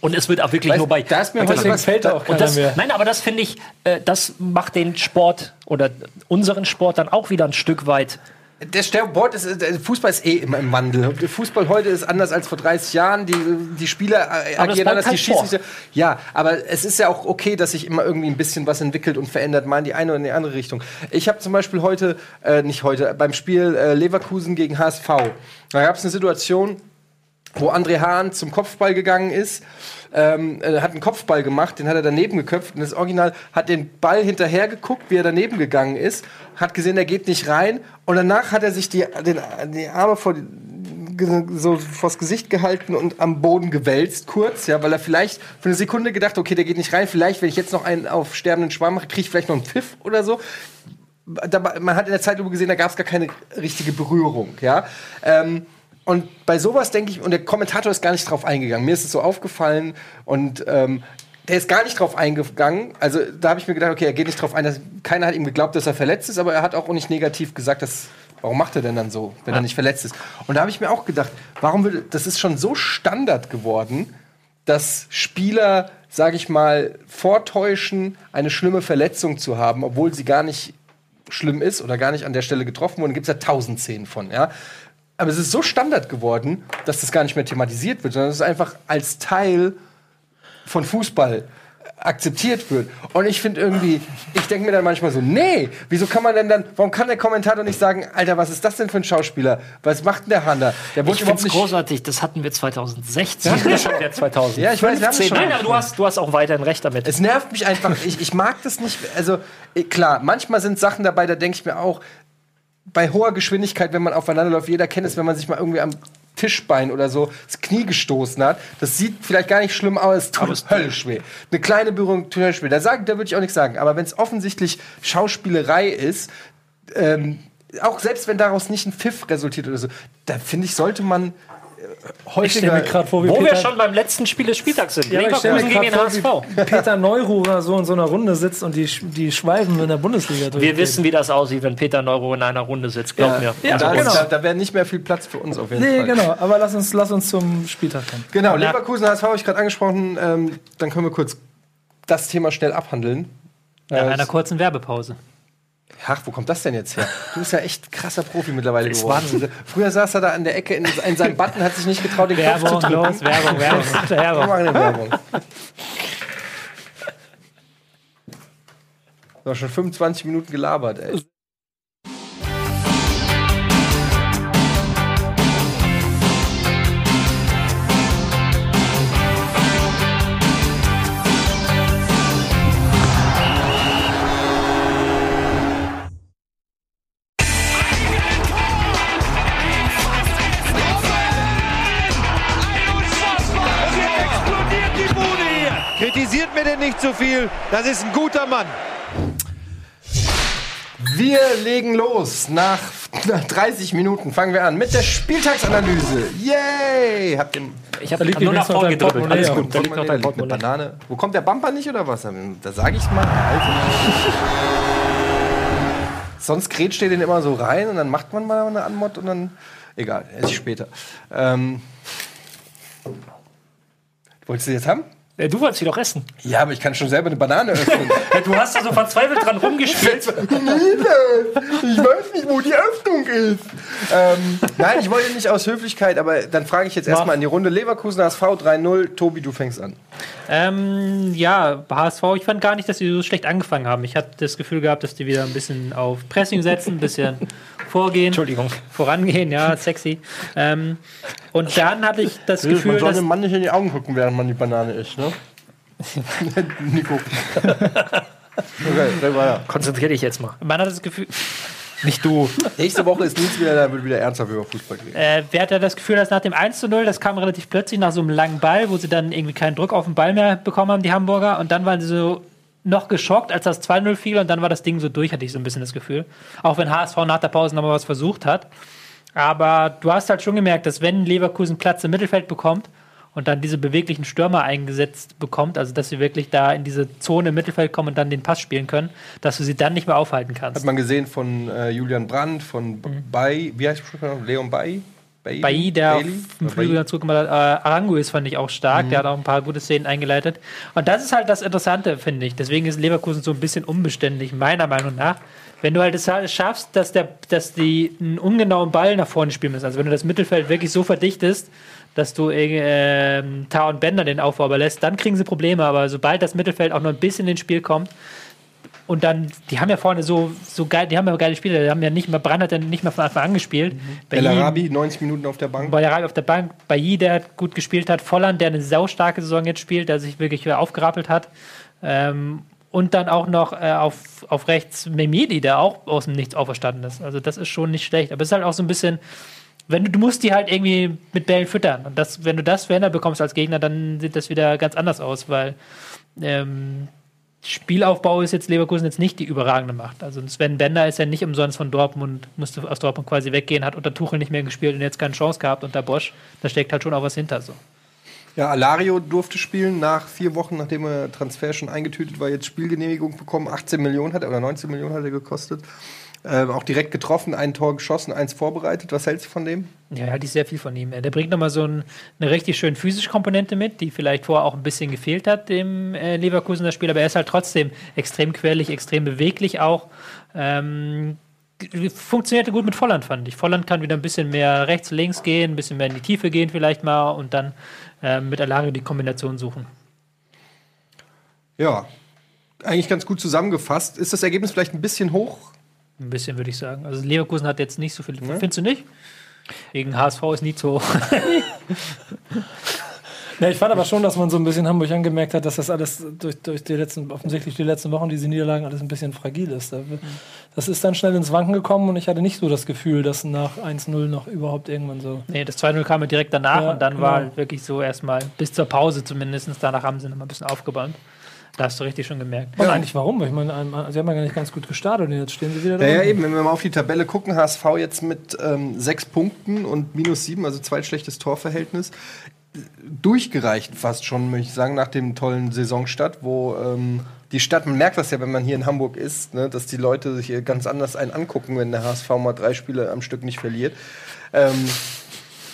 und es wird auch wirklich Weißt, nur bei. da ist mir was, fällt auch keiner das, mehr. nein, aber das finde ich, äh, das macht den Sport oder unseren Sport dann auch wieder ein Stück weit Der Sport ist, der Fußball ist eh immer im Wandel. Fußball heute ist anders als vor 30 Jahren. Die, die Spieler äh, Aber das agieren anders, die. Schiedsrichter. Ja, aber es ist ja auch okay, dass sich immer irgendwie ein bisschen was entwickelt und verändert, mal in die eine oder in die andere Richtung. Ich habe zum Beispiel heute, äh, nicht heute, beim Spiel äh, Leverkusen gegen HSV, da gab es eine Situation, wo André Hahn zum Kopfball gegangen ist, ähm, äh, hat einen Kopfball gemacht, den hat er daneben geköpft und das Original hat den Ball hinterher geguckt, wie er daneben gegangen ist, hat gesehen, er geht nicht rein und danach hat er sich die, den, die Arme vor so vors Gesicht gehalten und am Boden gewälzt, kurz, ja, weil er vielleicht für eine Sekunde gedacht, okay, der geht nicht rein, vielleicht, wenn ich jetzt noch einen auf sterbenden Schwamm mache, kriege ich vielleicht noch einen Pfiff oder so. Da, man hat in der Zeitlupe gesehen, da gab es gar keine richtige Berührung, ja. Ähm, und bei sowas denke ich, und der Kommentator ist gar nicht drauf eingegangen. Mir ist es so aufgefallen und ähm, der ist gar nicht drauf eingegangen. Also da habe ich mir gedacht, okay, er geht nicht drauf ein. Dass, keiner hat ihm geglaubt, dass er verletzt ist, aber er hat auch nicht negativ gesagt, dass, warum macht er denn dann so, wenn er nicht verletzt ist. Und da habe ich mir auch gedacht, warum würde, das ist schon so Standard geworden, dass Spieler, sage ich mal, vortäuschen, eine schlimme Verletzung zu haben, obwohl sie gar nicht schlimm ist oder gar nicht an der Stelle getroffen wurden, gibt es ja tausend Szenen von, ja. Aber es ist so Standard geworden, dass das gar nicht mehr thematisiert wird, sondern es ist einfach als Teil von Fußball akzeptiert wird. Und ich finde irgendwie, ich denke mir dann manchmal so, nee, wieso kann man denn dann, warum kann der Kommentator nicht sagen, Alter, was ist das denn für ein Schauspieler? Was macht denn der Hanna? Der Ich finde es großartig, das hatten wir 2016. Ja, schon wieder 2000. Ja, ich weiß, wir haben schon. Nein, aber du hast, du hast auch weiterhin recht damit. Es nervt mich einfach. Ich, ich mag das nicht. Also, klar, manchmal sind Sachen dabei, da denke ich mir auch, bei hoher Geschwindigkeit, wenn man aufeinander läuft, jeder kennt es, wenn man sich mal irgendwie am Tischbein oder so das Knie gestoßen hat. Das sieht vielleicht gar nicht schlimm aus, es tut höllisch weh. Eine kleine Berührung tut höllisch weh. Da, sag- da würde ich auch nichts sagen. Aber wenn es offensichtlich Schauspielerei ist, ähm, auch selbst wenn daraus nicht ein Pfiff resultiert oder so, da finde ich, sollte man äh, Ich stelle häufiger. mir gerade vor, wie Wo wir Peter, schon beim letzten Spiel des Spieltags sind. Ja, ich mir Leverkusen gegen den HSV. Peter Neururer so in so einer Runde sitzt und die, die Schwalben in der Bundesliga Wir durchgehen. wissen, wie das aussieht, wenn Peter Neuro in einer Runde sitzt. Glaub mir. Ja, da, genau. da, da wäre nicht mehr viel Platz für uns auf jeden Nee, Fall. genau. Aber lass uns, lass uns zum Spieltag kommen. Genau, Leverkusen HSV habe ich gerade angesprochen. Ähm, dann können wir kurz das Thema schnell abhandeln. Nach Äh, einer kurzen Werbepause. Ach, wo kommt das denn jetzt her? Du bist ja echt krasser Profi mittlerweile Ist geworden. Wahnsinn. Früher saß er da an der Ecke in, in seinem Button, hat sich nicht getraut, den Knopf zu Werbung, drücken. los, Werbung, Werbung, Wir Werbung. machen eine Werbung. So, schon 25 Minuten gelabert, ey. Nicht zu viel. Das ist ein guter Mann. Wir legen los. Nach, nach 30 Minuten fangen wir an mit der Spieltagsanalyse. Yay! Habt ihr Ich habe liegt nur nach vorne gedribbelt. Alles gut, da liegt noch dein eine Portemonnaie. Banane. Wo kommt der Bumper nicht oder was? Da sage ich mal. Also. Sonst grätscht ihr den immer so rein und dann macht man mal eine Anmod und dann. Egal, esse ich später. Ähm, wolltest du jetzt haben? Äh, Du wolltest sie doch essen. Ja, aber ich kann schon selber eine Banane öffnen. Du hast da so verzweifelt dran rumgespielt. ich weiß nicht, wo die Öffnung ist. Ähm, nein, ich wollte nicht aus Höflichkeit, aber dann frage ich jetzt erstmal in die Runde. Leverkusen HSV 3-0. Tobi, du fängst an. Ähm, ja, HSV, ich fand gar nicht, dass sie so schlecht angefangen haben. Ich hatte das Gefühl gehabt, dass die wieder ein bisschen auf Pressing setzen, ein bisschen vorgehen. Entschuldigung. Vorangehen, ja, sexy. Ähm, und dann hatte ich das Gefühl, man soll dem Mann nicht in die Augen gucken, während man die Banane isst, ne? Nico. okay, weiter. Konzentrier dich jetzt mal. Man hat das Gefühl, Nicht du. Nächste Woche ist Nils wieder, da wird wieder ernsthaft über Fußball reden. äh, wer hatte das Gefühl, dass nach dem 1 zu 0, das kam relativ plötzlich nach so einem langen Ball, wo sie dann irgendwie keinen Druck auf den Ball mehr bekommen haben, die Hamburger. Und dann waren sie so noch geschockt, als das 2-0 fiel und dann war das Ding so durch, hatte ich so ein bisschen das Gefühl. Auch wenn HSV nach der Pause nochmal was versucht hat. Aber du hast halt schon gemerkt, dass wenn Leverkusen Platz im Mittelfeld bekommt und dann diese beweglichen Stürmer eingesetzt bekommt, also dass sie wirklich da in diese Zone im Mittelfeld kommen und dann den Pass spielen können, dass du sie dann nicht mehr aufhalten kannst. Hat man gesehen von äh, Julian Brandt, von Bay, wie heißt der? Leon Bay? Bailey? Bailly, der Bailey? Oder Flügel ganz gut gemacht hat. Äh, Aranguiz fand ich auch stark. Der hat auch ein paar gute Szenen eingeleitet. Und das ist halt das Interessante, finde ich. Deswegen ist Leverkusen so ein bisschen unbeständig, meiner Meinung nach. Wenn du halt es schaffst, dass, der, dass die einen ungenauen Ball nach vorne spielen müssen, also wenn du das Mittelfeld wirklich so verdichtest, dass du äh, Tar und Bender den Aufbau überlässt, dann kriegen sie Probleme. Aber sobald das Mittelfeld auch nur ein bisschen ins Spiel kommt, und dann, die haben ja vorne so, so geil, die haben ja geile Spieler, die haben ja nicht mehr, Brand hat ja nicht mehr von Anfang an gespielt. Bei El ihm- Arabi, 90 Minuten auf der Bank. bei der auf der Bank, Bailly, der gut gespielt hat, Volland, der eine saustarke Saison jetzt spielt, der sich wirklich wieder aufgerappelt hat. Ähm, und dann auch noch äh, auf, auf rechts Memedi, der auch aus dem Nichts auferstanden ist. Also das ist schon nicht schlecht. Aber es ist halt auch so ein bisschen, wenn du, du musst die halt irgendwie mit Bällen füttern. Und das, wenn du das verhindert bekommst als Gegner, dann sieht das wieder ganz anders aus, weil ähm, Spielaufbau ist jetzt Leverkusen jetzt nicht die überragende Macht. Also Sven Bender ist ja nicht umsonst von Dortmund, musste aus Dortmund quasi weggehen, hat unter Tuchel nicht mehr gespielt und jetzt keine Chance gehabt unter Bosch. Da steckt halt schon auch was hinter so. Ja, Alario durfte spielen nach vier Wochen, nachdem er Transfer schon eingetütet war, jetzt Spielgenehmigung bekommen. 18 Millionen hat er oder 19 Millionen hat er gekostet. Ähm, auch direkt getroffen, ein Tor geschossen, eins vorbereitet. Was hältst du von dem? Ja, halte ich sehr viel von ihm. Der bringt nochmal so ein, eine richtig schön physische Komponente mit, die vielleicht vorher auch ein bisschen gefehlt hat, dem äh, Leverkusener Spiel, aber er ist halt trotzdem extrem quirlig, extrem beweglich auch. Ähm, funktionierte gut mit Volland, fand ich. Volland kann wieder ein bisschen mehr rechts, links gehen, ein bisschen mehr in die Tiefe gehen vielleicht mal und dann ähm, mit Alario die Kombination suchen. Ja, eigentlich ganz gut zusammengefasst. Ist das Ergebnis vielleicht ein bisschen hoch? Ein bisschen, würde ich sagen. Also Leverkusen hat jetzt nicht so viel. Findest du nicht? Gegen HSV ist nie zu hoch. Ja, ich fand aber schon, dass man so ein bisschen Hamburg angemerkt hat, dass das alles durch, durch die letzten, offensichtlich die letzten Wochen, diese Niederlagen, alles ein bisschen fragil ist. Da- Das ist dann schnell ins Wanken gekommen und ich hatte nicht so das Gefühl, dass nach 1-0 noch überhaupt irgendwann so. Nee, das 2-0 kam ja direkt danach Ja, und dann war genau. halt wirklich so erstmal bis zur Pause zumindest. Danach haben sie noch mal ein bisschen aufgebäumt. Da hast du richtig schon gemerkt. Und eigentlich warum? Ich meine, ein- sie haben ja gar nicht ganz gut gestartet und jetzt stehen sie wieder da. Ja, ja, eben, wenn wir mal auf die Tabelle gucken, HSV jetzt mit ähm, sechs Punkten und minus sieben, also zweitschlechtes Torverhältnis. Durchgereicht fast schon, möchte ich sagen, nach dem tollen Saisonstart, wo ähm, die Stadt, man merkt das ja, wenn man hier in Hamburg ist, ne, dass die Leute sich hier ganz anders einen angucken, wenn der HSV mal drei Spiele am Stück nicht verliert. Ähm,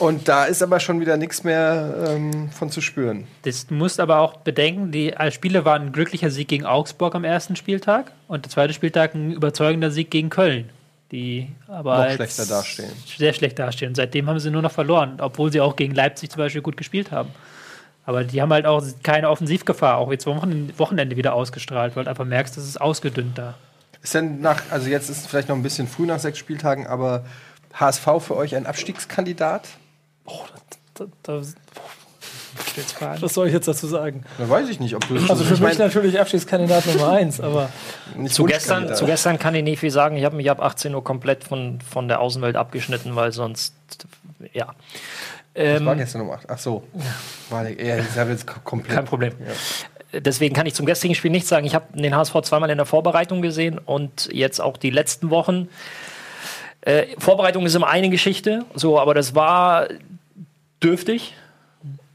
und da ist aber schon wieder nichts mehr ähm, von zu spüren. Das, du musst aber auch bedenken, die äh, Spiele waren ein glücklicher Sieg gegen Augsburg am ersten Spieltag und der zweite Spieltag ein überzeugender Sieg gegen Köln. Die aber Noch schlechter dastehen. Sehr schlecht dastehen. Und seitdem haben sie nur noch verloren, obwohl sie auch gegen Leipzig zum Beispiel gut gespielt haben. Aber die haben halt auch keine Offensivgefahr, auch jetzt Wochen- Wochenende wieder ausgestrahlt, weil du einfach merkst, das ist ausgedünnt da. Ist denn nach, also jetzt ist es vielleicht noch ein bisschen früh nach sechs Spieltagen, aber HSV für euch ein Abstiegskandidat? Da, da, Stellst Fragen. was soll ich jetzt dazu sagen? Da weiß ich nicht, ob du Also für ich mich mein, natürlich Abschiedskandidat Nummer eins, aber nicht Zu gestern, zu gestern kann ich nicht viel sagen. Ich habe mich ab 18 Uhr komplett von, von der Außenwelt abgeschnitten, weil sonst, ja. Ich war Ähm, gestern um 8. Ach so. War, ja, ich habe jetzt komplett. kein Problem. deswegen kann ich zum gestrigen Spiel nichts sagen. Ich habe den HSV zweimal in der Vorbereitung gesehen und jetzt auch die letzten Wochen. Äh, Vorbereitung ist immer eine Geschichte, so, aber das war dürftig.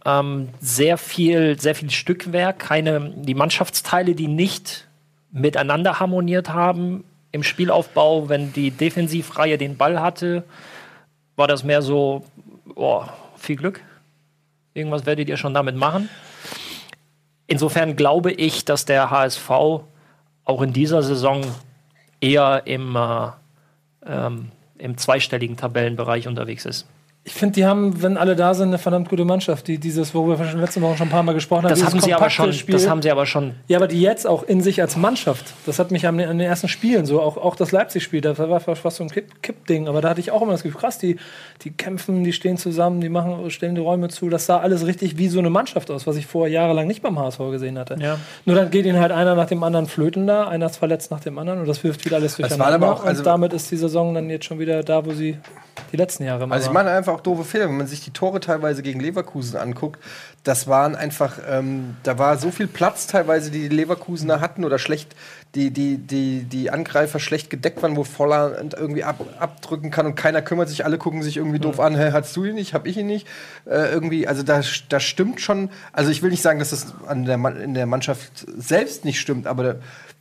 Ähm, sehr viel, sehr viel Stückwerk, keine, die Mannschaftsteile, die nicht miteinander harmoniert haben im Spielaufbau, wenn die Defensivreihe den Ball hatte, war das mehr so, oh, viel Glück. Irgendwas werdet ihr schon damit machen. Insofern glaube ich, dass der HSV auch in dieser Saison eher im, äh, ähm, im zweistelligen Tabellenbereich unterwegs ist. Ich finde, die haben, wenn alle da sind, eine verdammt gute Mannschaft. Die dieses, worüber wir schon letzte Woche schon ein paar Mal gesprochen haben. Das dieses haben, sie aber schon, Spiel. das haben sie aber schon. Ja, aber die jetzt auch in sich als Mannschaft. Das hat mich an den, an den ersten Spielen so, auch, auch das Leipzig-Spiel, da war fast so ein Kipp- Kipp-Ding. aber da hatte ich auch immer das Gefühl, krass, die, die kämpfen, die stehen zusammen, die machen, stellen die Räume zu. Das sah alles richtig wie so eine Mannschaft aus, was ich vorher jahrelang nicht beim HSV gesehen hatte. Ja. Nur dann geht ihnen halt einer nach dem anderen flöten da, einer ist verletzt nach dem anderen und das wirft wieder alles war durcheinander. aber auch- also- und damit ist die Saison dann jetzt schon wieder da, wo sie die letzten Jahre mal Also ich war. meine einfach auch doofe Fehler. Wenn man sich die Tore teilweise gegen Leverkusen anguckt, das waren einfach, ähm, da war so viel Platz teilweise, die die Leverkusener hatten oder schlecht, die, die, die, die Angreifer schlecht gedeckt waren, wo Voller irgendwie ab, abdrücken kann und keiner kümmert sich, alle gucken sich irgendwie doof an, hey, hast du ihn nicht, hab ich ihn nicht. Äh, irgendwie, also da, da stimmt schon, also ich will nicht sagen, dass das an der, in der Mannschaft selbst nicht stimmt, aber da,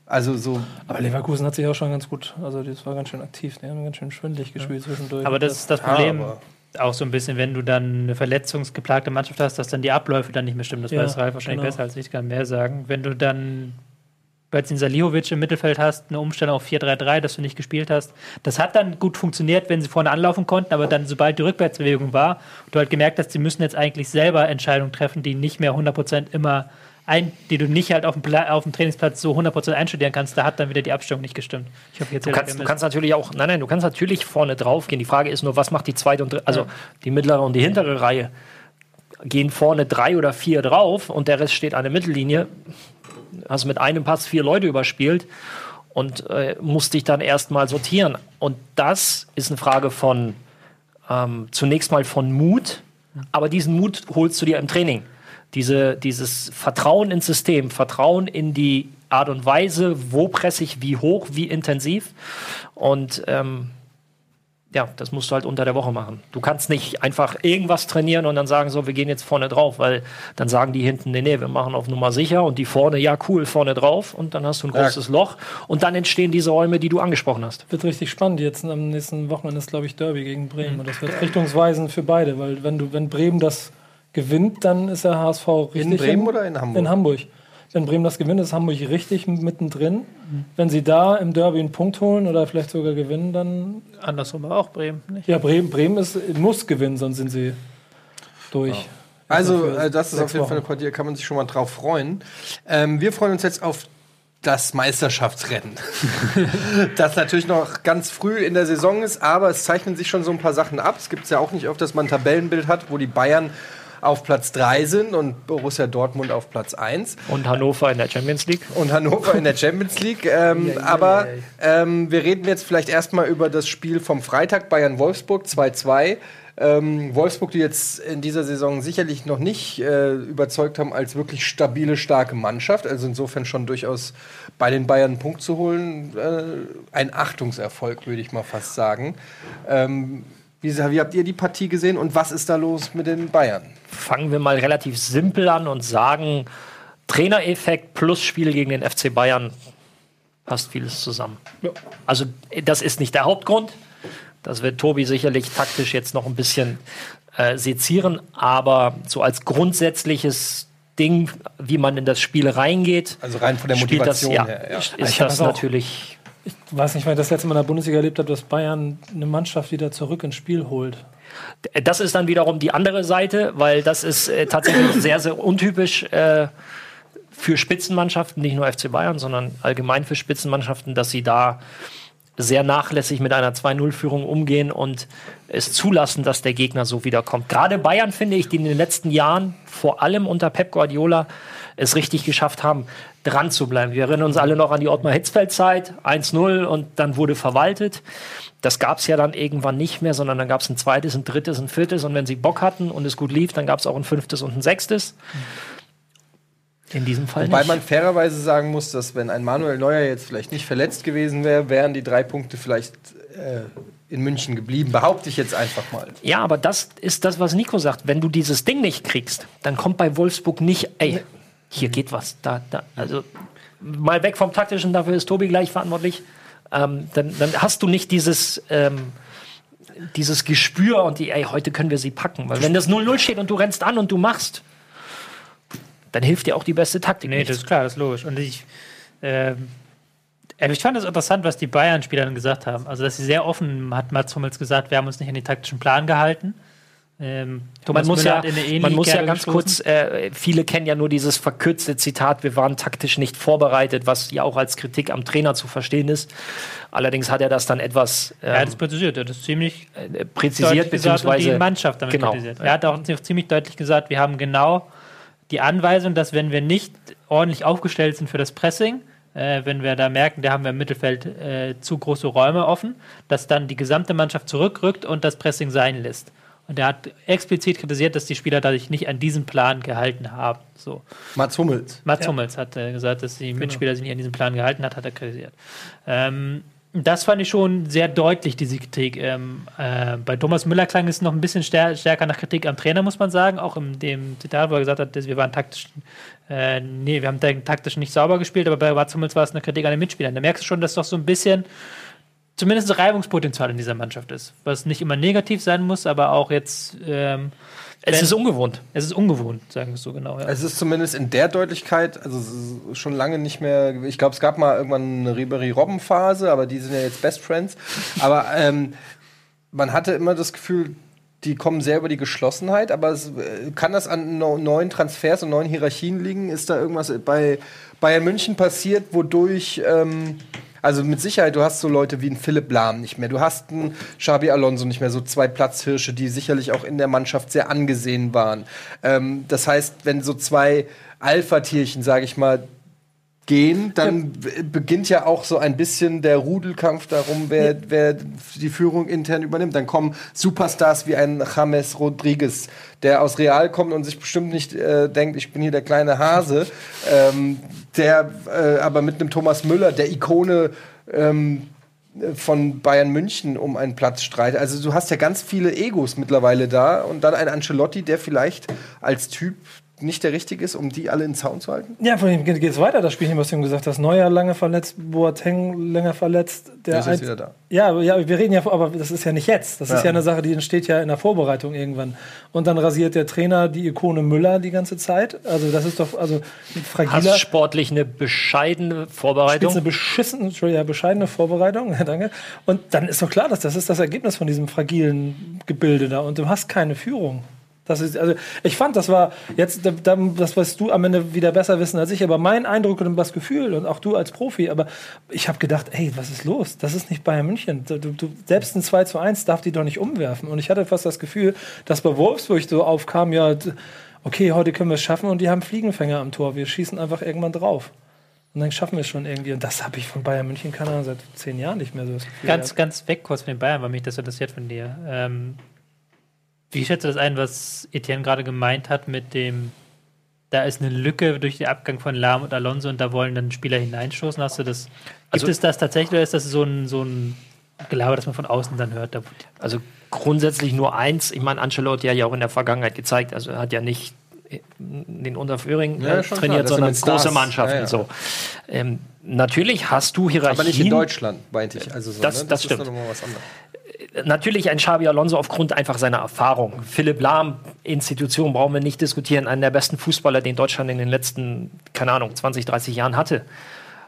also so. Aber Leverkusen hat sich auch schon ganz gut, also das war ganz schön aktiv, die haben ganz schön schwindelig gespielt zwischendurch. Aber das ist das Ja, Problem. aber- auch so ein bisschen, wenn du dann eine verletzungsgeplagte Mannschaft hast, dass dann die Abläufe dann nicht mehr stimmen. Das Ja, weiß Ralf wahrscheinlich genau. besser als ich, kann mehr sagen. Wenn du dann bei Salihovic im Mittelfeld hast, eine Umstellung auf 4-3-3, dass du nicht gespielt hast. Das hat dann gut funktioniert, wenn sie vorne anlaufen konnten, aber dann, sobald die Rückwärtsbewegung war, du halt gemerkt hast, sie müssen jetzt eigentlich selber Entscheidungen treffen, die nicht mehr 100% immer ein, die du nicht halt auf dem, auf dem Trainingsplatz so 100% einstudieren kannst, da hat dann wieder die Abstimmung nicht gestimmt. Ich hoffe, jetzt Du kannst, du kannst natürlich auch, nein, nein, du kannst natürlich vorne drauf gehen. Die Frage ist nur, was macht die zweite und dritte, also die mittlere und die hintere Reihe gehen vorne drei oder vier drauf und der Rest steht an der Mittellinie. Hast mit einem Pass vier Leute überspielt und äh, musst dich dann erstmal sortieren. Und das ist eine Frage von ähm, zunächst mal von Mut, aber diesen Mut holst du dir im Training. Diese, dieses Vertrauen ins System, Vertrauen in die Art und Weise, wo presse ich, wie hoch, wie intensiv. Und ähm, ja, das musst du halt unter der Woche machen. Du kannst nicht einfach irgendwas trainieren und dann sagen, so, wir gehen jetzt vorne drauf, weil dann sagen die hinten, nee, nee, wir machen auf Nummer sicher und die vorne, ja, cool, vorne drauf und dann hast du ein großes Loch und dann entstehen diese Räume, die du angesprochen hast. wird richtig spannend. Jetzt am nächsten Wochenende ist, glaube ich, Derby gegen Bremen. Und das wird richtungsweisend für beide, weil wenn du, wenn Bremen das gewinnt, dann ist der HSV richtig. Bremen im- oder in Hamburg? In Hamburg. Wenn Bremen das gewinnt, ist Hamburg richtig mittendrin. Wenn sie da im Derby einen Punkt holen oder vielleicht sogar gewinnen, dann. Andersrum aber auch Bremen. Nicht? Ja, Bremen, Bremen ist, muss gewinnen, sonst sind sie durch. Also, Für äh, das ist auf jeden Fall eine. Partie, da kann man sich schon mal drauf freuen. Ähm, wir freuen uns jetzt auf das Meisterschaftsrennen. das natürlich noch ganz früh in der Saison ist, aber es zeichnen sich schon so ein paar Sachen ab. Es gibt es ja auch nicht oft, dass man ein Tabellenbild hat, wo die Bayern auf Platz 3 sind und Borussia Dortmund auf Platz 1 Und Hannover in der Champions League. und Hannover in der Champions League. Ähm, aber ähm, wir reden jetzt vielleicht erstmal über das Spiel vom Freitag Bayern-Wolfsburg 2-2. Ähm, Wolfsburg, die jetzt in dieser Saison sicherlich noch nicht äh, überzeugt haben als wirklich stabile, starke Mannschaft. Also insofern schon durchaus bei den Bayern einen Punkt zu holen. Äh, ein Achtungserfolg, würde ich mal fast sagen. Ähm, wie, wie habt ihr die Partie gesehen und was ist da los mit den Bayern? Fangen wir mal relativ simpel an und sagen, Trainereffekt plus Spiel gegen den FC Bayern passt vieles zusammen. Also das ist nicht der Hauptgrund. Das wird Tobi sicherlich taktisch jetzt noch ein bisschen äh, sezieren, aber so als grundsätzliches Ding, wie man in das Spiel reingeht, Also rein von der spielt das, Motivation ja, her. Ja. ist Ich das das natürlich Ich weiß nicht, weil ich das letzte Mal in der Bundesliga erlebt habe, dass Bayern eine Mannschaft wieder zurück ins Spiel holt. Das ist dann wiederum die andere Seite, weil das ist äh, tatsächlich sehr, sehr untypisch äh, für Spitzenmannschaften, nicht nur FC Bayern, sondern allgemein für Spitzenmannschaften, dass sie da sehr nachlässig mit einer 2-0-Führung umgehen und es zulassen, dass der Gegner so wiederkommt. Gerade Bayern, finde ich, die in den letzten Jahren, vor allem unter Pep Guardiola, es richtig geschafft haben, dran zu bleiben. Wir erinnern uns alle noch an die Ottmar-Hitzfeld-Zeit, 1-0 und dann wurde verwaltet. Das gab es ja dann irgendwann nicht mehr, sondern dann gab es ein zweites, ein drittes, ein viertes und wenn sie Bock hatten und es gut lief, dann gab es auch ein fünftes und ein sechstes. In diesem Fall Wobei nicht. man fairerweise sagen muss, dass wenn ein Manuel Neuer jetzt vielleicht nicht verletzt gewesen wäre, wären die drei Punkte vielleicht äh, in München geblieben. Behaupte ich jetzt einfach mal. Ja, aber das ist das, was Nico sagt. Wenn du dieses Ding nicht kriegst, dann kommt bei Wolfsburg nicht, ey, hier geht was. Da, da, also mal weg vom Taktischen, dafür ist Tobi gleich verantwortlich. Ähm, dann, dann hast du nicht dieses, ähm, dieses Gespür und die, ey, heute können wir sie packen. Weil wenn das 0-0 steht und du rennst an und du machst, dann hilft dir auch die beste Taktik Nee, nichts. das ist klar, das ist logisch. Und ich, ähm, äh, ich fand es interessant, was die Bayern-Spieler dann gesagt haben. Also, dass sie sehr offen, hat Mats Hummels gesagt, wir haben uns nicht an den taktischen Plan gehalten. Ähm, Thomas man muss ja, man muss ja ganz gestoßen. kurz, äh, viele kennen ja nur dieses verkürzte Zitat, wir waren taktisch nicht vorbereitet, was ja auch als Kritik am Trainer zu verstehen ist. Allerdings hat er das dann etwas Er hat ähm, es präzisiert, er hat es ziemlich äh, präzisiert, deutlich gesagt und beziehungsweise die Mannschaft damit genau. kritisiert. Er hat auch ziemlich deutlich gesagt, wir haben genau die Anweisung, dass wenn wir nicht ordentlich aufgestellt sind für das Pressing, äh, wenn wir da merken, da haben wir im Mittelfeld äh, zu große Räume offen, dass dann die gesamte Mannschaft zurückrückt und das Pressing sein lässt. Und er hat explizit kritisiert, dass die Spieler dadurch nicht an diesen Plan gehalten haben. So. Mats Hummels. Mats Hummels hat äh, gesagt, dass die Mitspieler sich nicht an diesen Plan gehalten hat, hat er kritisiert. Ähm, das fand ich schon sehr deutlich, diese Kritik. Ähm, äh, bei Thomas Müller klang es noch ein bisschen stär stärker nach Kritik am Trainer, muss man sagen. Auch in dem Zitat, wo er gesagt hat, dass wir waren taktisch, äh, nee, wir haben taktisch nicht sauber gespielt, aber bei Mats Hummels war es eine Kritik an den Mitspielern. Da merkst du schon, dass doch so ein bisschen zumindest Reibungspotenzial in dieser Mannschaft ist. Was nicht immer negativ sein muss, aber auch jetzt, ähm, es ist ungewohnt. es ist ungewohnt, sagen wir es so genau. Ja. Es ist zumindest in der Deutlichkeit, also es ist schon lange nicht mehr. Ich glaube, es gab mal irgendwann eine Ribery-Robben-Phase, aber die sind ja jetzt Best Friends. Aber ähm, man hatte immer das Gefühl, die kommen sehr über die Geschlossenheit, aber es, äh, kann das an no neuen Transfers und neuen Hierarchien liegen? Ist da irgendwas bei Bayern München passiert, wodurch ähm, also mit Sicherheit, du hast so Leute wie einen Philipp Lahm nicht mehr. Du hast einen Xabi Alonso nicht mehr, so zwei Platzhirsche, die sicherlich auch in der Mannschaft sehr angesehen waren. Ähm, das heißt, wenn so zwei Alpha-Tierchen, sage ich mal, gehen, dann beginnt ja auch so ein bisschen der Rudelkampf darum, wer, wer die Führung intern übernimmt. Dann kommen Superstars wie ein James Rodriguez, der aus Real kommt und sich bestimmt nicht äh, denkt, ich bin hier der kleine Hase, ähm, der äh, aber mit einem Thomas Müller, der Ikone ähm, von Bayern München um einen Platz streitet. Also du hast ja ganz viele Egos mittlerweile da und dann ein Ancelotti, der vielleicht als Typ nicht der richtige ist, um die alle in Zaun zu halten. Ja, von ihm geht es weiter, das Spielchen, was du ihm gesagt hast. Neuer lange verletzt, Boateng länger verletzt. Der ist jetzt wieder da. Ja, aber- ja, wir reden ja, aber das ist ja nicht jetzt. Das ist Ja. ja eine Sache, die entsteht ja in der Vorbereitung irgendwann. Und dann rasiert der Trainer die Ikone Müller die ganze Zeit. Also das ist doch also fragiler. Hast sportlich eine bescheidene Vorbereitung. eine beschissen, ja, bescheidene Vorbereitung, ja, danke. Und dann ist doch klar, dass das ist das Ergebnis von diesem fragilen Gebilde da. Und du hast keine Führung. Das ist, also ich fand, das war jetzt, da- da- das wirst du am Ende wieder besser wissen als ich, aber mein Eindruck und das Gefühl und auch du als Profi, aber ich habe gedacht, ey, was ist los? Das ist nicht Bayern München. Du, du, selbst ein 2 zu 1 darf die doch nicht umwerfen. Und ich hatte fast das Gefühl, dass bei Wolfsburg so aufkam, ja, okay, heute können wir es schaffen und die haben Fliegenfänger am Tor. Wir schießen einfach irgendwann drauf. Und dann schaffen wir es schon irgendwie. Und das habe ich von Bayern München, keine Ahnung, seit zehn Jahren nicht mehr so das Gefühl. Ganz, ganz weg kurz von den Bayern, weil mich das interessiert von dir. Ähm, wie schätzt du das ein, was Etienne gerade gemeint hat mit dem, da ist eine Lücke durch den Abgang von Lahm und Alonso und da wollen dann Spieler hineinstoßen? Hast du das, gibt Also- es das tatsächlich oder ist das so ein, so ein Gelaber, das man von außen dann hört? Also grundsätzlich nur eins. Ich meine, Ancelotti hat ja auch in der Vergangenheit gezeigt, also er hat ja nicht den Unterföhring Ja, äh, klar, trainiert, er sondern große Mannschaften. Ja, ja. So. Ähm, natürlich hast du Hierarchien. Aber nicht in Deutschland, meinte ich. Also so, Das- ne? das ist stimmt. Natürlich ein Xabi Alonso aufgrund einfach seiner Erfahrung. Philipp Lahm, Institution brauchen wir nicht diskutieren, einer der besten Fußballer, den Deutschland in den letzten, keine Ahnung, 20, 30 Jahren hatte.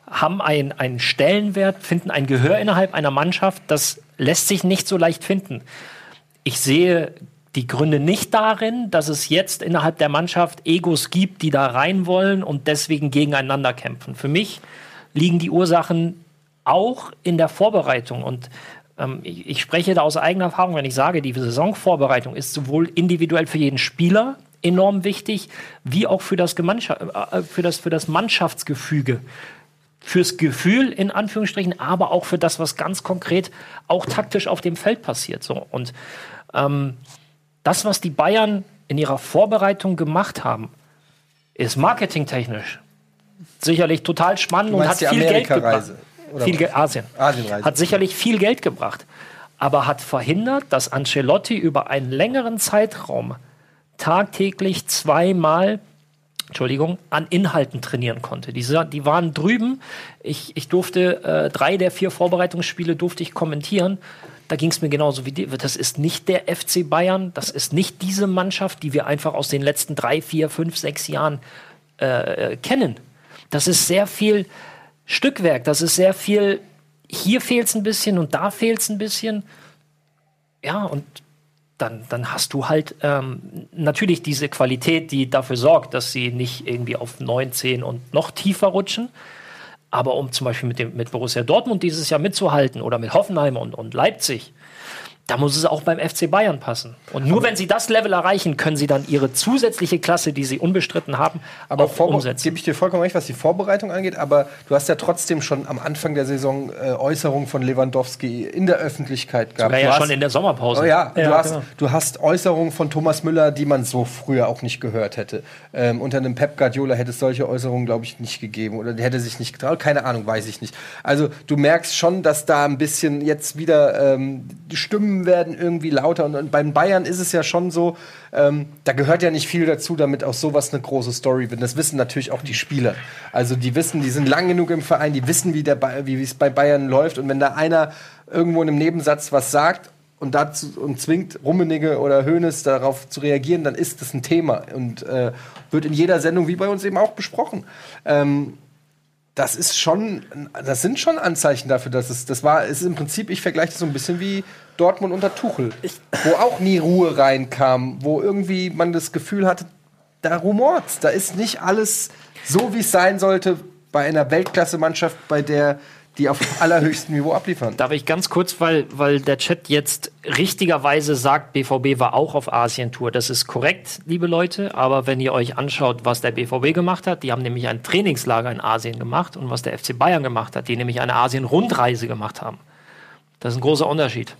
Haben ein- einen Stellenwert, finden ein Gehör innerhalb einer Mannschaft, das lässt sich nicht so leicht finden. Ich sehe die Gründe nicht darin, dass es jetzt innerhalb der Mannschaft Egos gibt, die da rein wollen und deswegen gegeneinander kämpfen. Für mich liegen die Ursachen auch in der Vorbereitung. Und ähm, ich, ich spreche da aus eigener Erfahrung, wenn ich sage, die Saisonvorbereitung ist sowohl individuell für jeden Spieler enorm wichtig, wie auch für das, Gemeinschaft, äh, für das, für das Mannschaftsgefüge fürs Gefühl in Anführungsstrichen, aber auch für das, was ganz konkret auch taktisch auf dem Feld passiert. So und ähm, das, was die Bayern in ihrer Vorbereitung gemacht haben, ist marketingtechnisch sicherlich total spannend und hat die viel Geld gebracht. Oder Viel? Ge Asien. Asienreise. Hat sicherlich viel Geld gebracht, aber hat verhindert, dass Ancelotti über einen längeren Zeitraum tagtäglich zweimal Entschuldigung, an Inhalten trainieren konnte. Die, die waren drüben. Ich, ich durfte äh, drei der vier Vorbereitungsspiele durfte ich kommentieren. Da ging es mir genauso wie dir. Das ist nicht der FC Bayern. Das ist nicht diese Mannschaft, die wir einfach aus den letzten drei, vier, fünf, sechs Jahren äh, äh, kennen. Das ist sehr viel Stückwerk. Das ist sehr viel. Hier fehlt es ein bisschen und da fehlt es ein bisschen. Ja, und dann, dann hast du halt ähm, natürlich diese Qualität, die dafür sorgt, dass sie nicht irgendwie auf 9, 10 und noch tiefer rutschen. Aber um zum Beispiel mit, dem, mit Borussia Dortmund dieses Jahr mitzuhalten oder mit Hoffenheim und, und Leipzig, da muss es auch beim FC Bayern passen. Und nur wenn sie das Level erreichen, können sie dann ihre zusätzliche Klasse, die sie unbestritten haben, Aber auch umsetzen. gebe ich dir vollkommen recht, was die Vorbereitung angeht, aber du hast ja trotzdem schon am Anfang der Saison äh, Äußerungen von Lewandowski in der Öffentlichkeit gehabt. Sogar Du ja hast- schon in der Sommerpause. Oh ja, Ja, du, hast, genau. du hast Äußerungen von Thomas Müller, die man so früher auch nicht gehört hätte. Ähm, unter einem Pep Guardiola hätte es solche Äußerungen, glaube ich, nicht gegeben. Oder der hätte sich nicht getraut. Keine Ahnung, weiß ich nicht. Also du merkst schon, dass da ein bisschen jetzt wieder ähm, die Stimmen werden irgendwie lauter. Und, und beim Bayern ist es ja schon so, ähm, da gehört ja nicht viel dazu, damit auch sowas eine große Story wird. Das wissen natürlich auch die Spieler. Also die wissen, die sind lang genug im Verein, die wissen, wie es bei Bayern läuft. Und wenn da einer irgendwo in einem Nebensatz was sagt und dazu und zwingt Rummenigge oder Hoeneß darauf zu reagieren, dann ist das ein Thema und äh, wird in jeder Sendung wie bei uns eben auch besprochen. Ähm, das ist schon, das sind schon Anzeichen dafür, dass es, das war, es ist im Prinzip, ich vergleiche das so ein bisschen wie Dortmund unter Tuchel, wo auch nie Ruhe reinkam, wo irgendwie man das Gefühl hatte, da rumort's, da ist nicht alles so, wie es sein sollte bei einer Weltklasse-Mannschaft, bei der die auf allerhöchstem Niveau abliefern. Darf ich ganz kurz, weil, weil der Chat jetzt richtigerweise sagt, BVB war auch auf Asientour. Das ist korrekt, liebe Leute. Aber wenn ihr euch anschaut, was der BVB gemacht hat, die haben nämlich ein Trainingslager in Asien gemacht und was der FC Bayern gemacht hat, die nämlich eine Asien-Rundreise gemacht haben. Das ist ein großer Unterschied.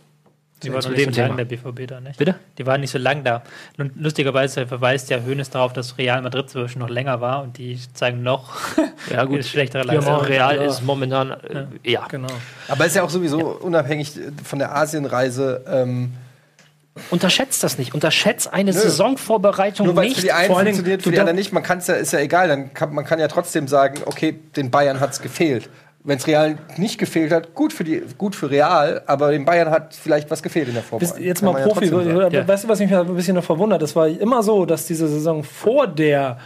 Die waren zu noch dem nicht so Thema. lang, der BVB da, nicht? Bitte? Die waren nicht so lang da. Und lustigerweise verweist ja Hoeneß darauf, dass Real Madrid zum Beispiel noch länger war und die zeigen noch Ja, gut. schlechtere Ja, Leistung. Real ja. ist momentan, äh, ja. Genau. Aber ist ja auch sowieso unabhängig von der Asienreise. Ähm, Unterschätzt das nicht. Unterschätzt eine Saisonvorbereitung Nur nicht. für die einen Vor funktioniert, für die anderen nicht. Man kann es ja, ist ja egal. Dann kann, man kann ja trotzdem sagen, okay, den Bayern hat es gefehlt. Wenn es Real nicht gefehlt hat, gut für, die, gut für Real, aber den Bayern hat vielleicht was gefehlt in der Bist Vorbereitung. jetzt mal ja Profi. sagen. Ja. Weißt du, was mich ein bisschen noch verwundert? Es war immer so, dass diese Saison vor der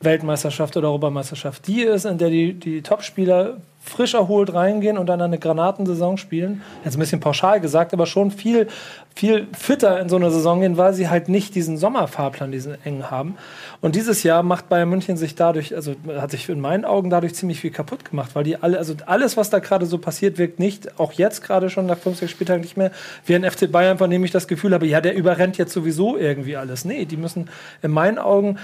Weltmeisterschaft oder Europameisterschaft die ist, in der die, die Topspieler frisch erholt reingehen und dann eine Granatensaison spielen. Jetzt ein bisschen pauschal gesagt, aber schon viel, viel fitter in so eine Saison gehen, weil sie halt nicht diesen Sommerfahrplan, diesen engen haben. Und dieses Jahr macht Bayern München sich dadurch, also hat sich in meinen Augen dadurch ziemlich viel kaputt gemacht, weil die alle, also alles, was da gerade so passiert, wirkt nicht, auch jetzt gerade schon nach fünf, sechs Spieltagen nicht mehr, wie ein FC Bayern, von dem ich das Gefühl habe, ja, der überrennt jetzt sowieso irgendwie alles. Nee, die müssen in meinen Augen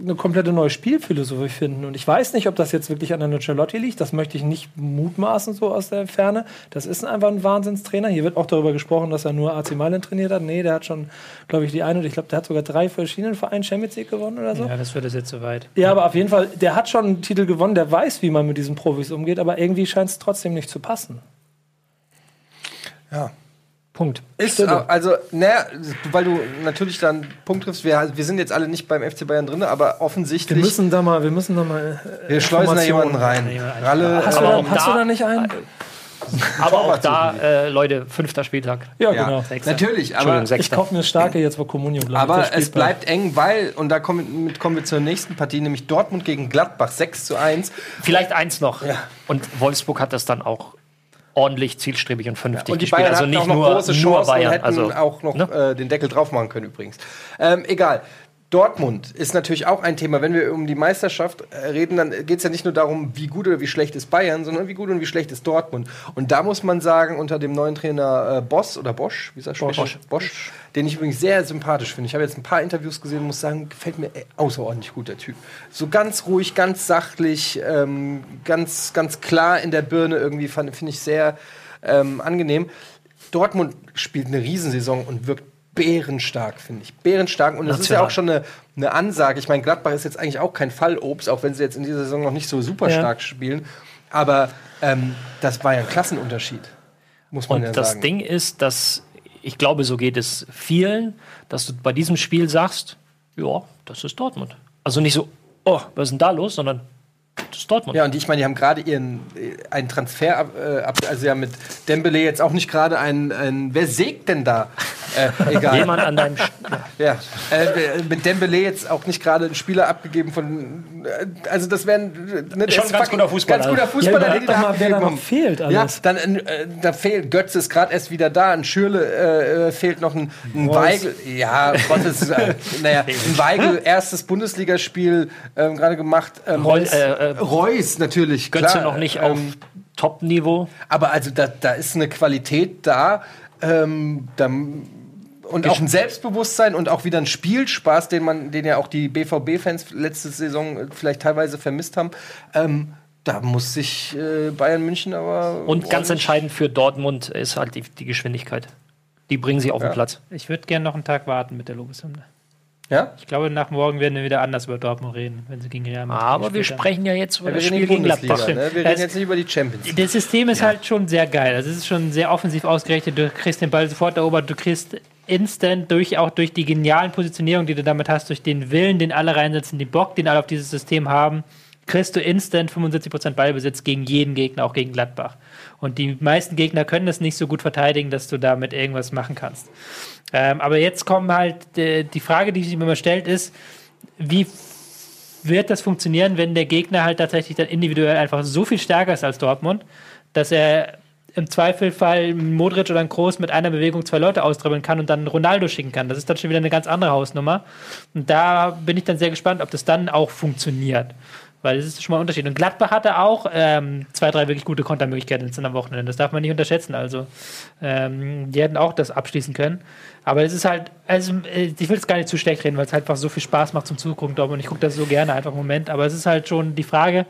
eine komplette neue Spielphilosophie finden. Und ich weiß nicht, ob das jetzt wirklich an der Charlotte liegt. Das möchte ich nicht mutmaßen so aus der Ferne. Das ist einfach ein Wahnsinnstrainer. Hier wird auch darüber gesprochen, dass er nur AC Mailand trainiert hat. Nee, der hat schon, glaube ich, die eine, ich glaube, der hat sogar drei verschiedene Vereine Champions League gewonnen oder so. Ja, das führt es jetzt zu weit. Ja, aber auf jeden Fall, der hat schon einen Titel gewonnen, der weiß, wie man mit diesen Profis umgeht, aber irgendwie scheint es trotzdem nicht zu passen. Ja. Punkt. Ist, Stille. also, naja, weil du natürlich dann einen Punkt triffst. Wir, wir sind jetzt alle nicht beim FC Bayern drin, aber Wir offensichtlich. müssen da mal, wir müssen da mal. äh, wir schleusen da jemanden rein. Ralle, Hast, du, Aber da, hast du da- nicht einen? Aber auch da, äh, Leute, fünfter Spieltag. Ja, ja, genau. natürlich, aber, Ich sechster. kaufe mir Starke jetzt vor Communio, glaub ich. aber es bleibt eng, weil, und da kommen, mit, kommen wir zur nächsten Partie, nämlich Dortmund gegen Gladbach 6 zu 1. Vielleicht eins noch. Und Wolfsburg hat das dann auch ordentlich, zielstrebig und vernünftig Und die gespielt. Bayern Also nicht auch noch nur, große nur Chancen Bayern. und hätten Also, auch noch ne? äh, den Deckel drauf machen können übrigens. Ähm, egal. Dortmund ist natürlich auch ein Thema. Wenn wir um die Meisterschaft äh, reden, dann geht es ja nicht nur darum, wie gut oder wie schlecht ist Bayern, sondern wie gut und wie schlecht ist Dortmund. Und da muss man sagen, unter dem neuen Trainer äh, Boss oder Bosch, wie sagt Bosch. Bosch. Bosch, den ich übrigens sehr sympathisch finde. Ich habe jetzt ein paar Interviews gesehen und muss sagen, gefällt mir äh, außerordentlich gut, der Typ. So ganz ruhig, ganz sachlich, ähm, ganz, ganz klar in der Birne irgendwie, finde ich sehr ähm, angenehm. Dortmund spielt eine Riesensaison und wirkt bärenstark, finde ich. Bärenstark. Und es ist ja auch schon eine, eine Ansage. Ich meine, Gladbach ist jetzt eigentlich auch kein Fallobst, auch wenn sie jetzt in dieser Saison noch nicht so super Ja. stark spielen. Aber ähm, das war ja ein Klassenunterschied. Muss man Und ja das sagen. Ding ist, dass ich glaube, so geht es vielen, dass du bei diesem Spiel sagst, ja, das ist Dortmund. Also nicht so, oh, was ist denn da los, sondern das ist Dortmund. Ja, und ich meine, die haben gerade ihren äh, einen Transfer ab, äh, also ja mit Dembele jetzt auch nicht gerade einen, einen wer sägt denn da? Äh, egal. Jemand an deinem St- Ja, äh, mit Dembele jetzt auch nicht gerade einen Spieler abgegeben von. äh, Also das wären ne, der Schon ist ganz guter Fußballer. Ganz guter Ja, Fußballer, überleg den die mal, wer da noch fehlt Ja, alles. dann äh, da fehlt Götze ist gerade erst wieder da, ein Schürle äh, äh, fehlt noch ein, ein Weigel. Ja, Gottes, äh, naja, ein Weigel erstes Bundesligaspiel ähm, gerade gemacht. Ähm, Reus, äh, äh, Reus natürlich. Götze klar, noch nicht ähm, auf Top-Niveau. aber also da, da ist eine Qualität da. Ähm, da und auch ein Selbstbewusstsein und auch wieder ein Spielspaß, den man, den ja auch die BVB-Fans letzte Saison äh, vielleicht teilweise vermisst haben. Ähm, da muss sich äh, Bayern München aber. Und ganz entscheidend für Dortmund ist halt die, die Geschwindigkeit. Die bringen sie auf Ja. den Platz. Ich würde gerne noch einen Tag warten mit der Lobeshymne. Ja? Ich glaube, nach morgen werden wir wieder anders über Dortmund reden, wenn sie gegen Real Madrid Aber wir gespielt haben. sprechen ja jetzt über Ja, wir das Spiel gegen Gladbach. ne? Wir Das- reden jetzt nicht über die Champions League. Das System ist halt schon sehr geil. Also es ist schon sehr offensiv ausgerichtet. Du kriegst den Ball sofort erobert. Du kriegst instant durch auch durch die genialen Positionierungen, die du damit hast, durch den Willen, den alle reinsetzen, die Bock, den alle auf dieses System haben, kriegst du instant 75% Ballbesitz gegen jeden Gegner, auch gegen Gladbach. Und die meisten Gegner können das nicht so gut verteidigen, dass du damit irgendwas machen kannst. Ähm, aber jetzt kommen halt äh, die Frage, die sich immer stellt, ist, wie wird das funktionieren, wenn der Gegner halt tatsächlich dann individuell einfach so viel stärker ist als Dortmund, dass er im Zweifelfall Modric oder einen Kroos mit einer Bewegung zwei Leute austribbeln kann und dann Ronaldo schicken kann. Das ist dann schon wieder eine ganz andere Hausnummer. Und da bin ich dann sehr gespannt, ob das dann auch funktioniert. Weil es ist schon mal ein Unterschied. Und Gladbach hatte auch ähm, zwei, drei wirklich gute Kontermöglichkeiten jetzt am Wochenende. Das darf man nicht unterschätzen. Also, ähm, die hätten auch das abschließen können. Aber es ist halt, also äh, ich will es gar nicht zu schlecht reden, weil es halt einfach so viel Spaß macht zum Zugucken, Dom. Und ich gucke das so gerne einfach im Moment. Aber es ist halt schon die Frage.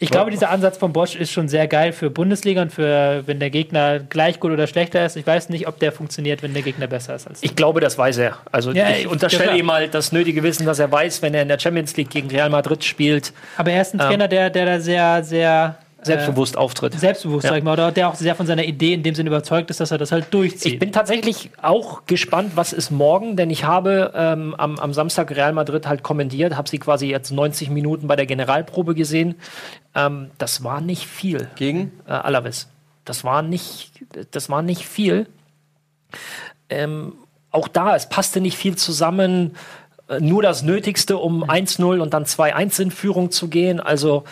Ich glaube, dieser Ansatz von Bosch ist schon sehr geil für Bundesliga und für, wenn der Gegner gleich gut oder schlechter ist. Ich weiß nicht, ob der funktioniert, wenn der Gegner besser ist als Ich glaube, das weiß er. Also Ja, ich ich- unterstelle ihm halt das nötige Wissen, dass er weiß, wenn er in der Champions League gegen Real Madrid spielt, Aber er ist ein Trainer, der, der da sehr, sehr selbstbewusst auftritt. selbstbewusst, Ja. sag ich mal, oder der auch sehr von seiner Idee in dem Sinne überzeugt ist, dass er das halt durchzieht. Ich bin tatsächlich auch gespannt, was ist morgen, denn ich habe ähm, am, am Samstag Real Madrid halt kommentiert, habe sie quasi jetzt 90 Minuten bei der Generalprobe gesehen. Ähm, das war nicht viel. Gegen? äh, Alaves. Das war nicht, das war nicht viel. Ähm, auch da, es passte nicht viel zusammen. Äh, Nur das Nötigste, um 1-0 und dann 2-1 in Führung zu gehen. Also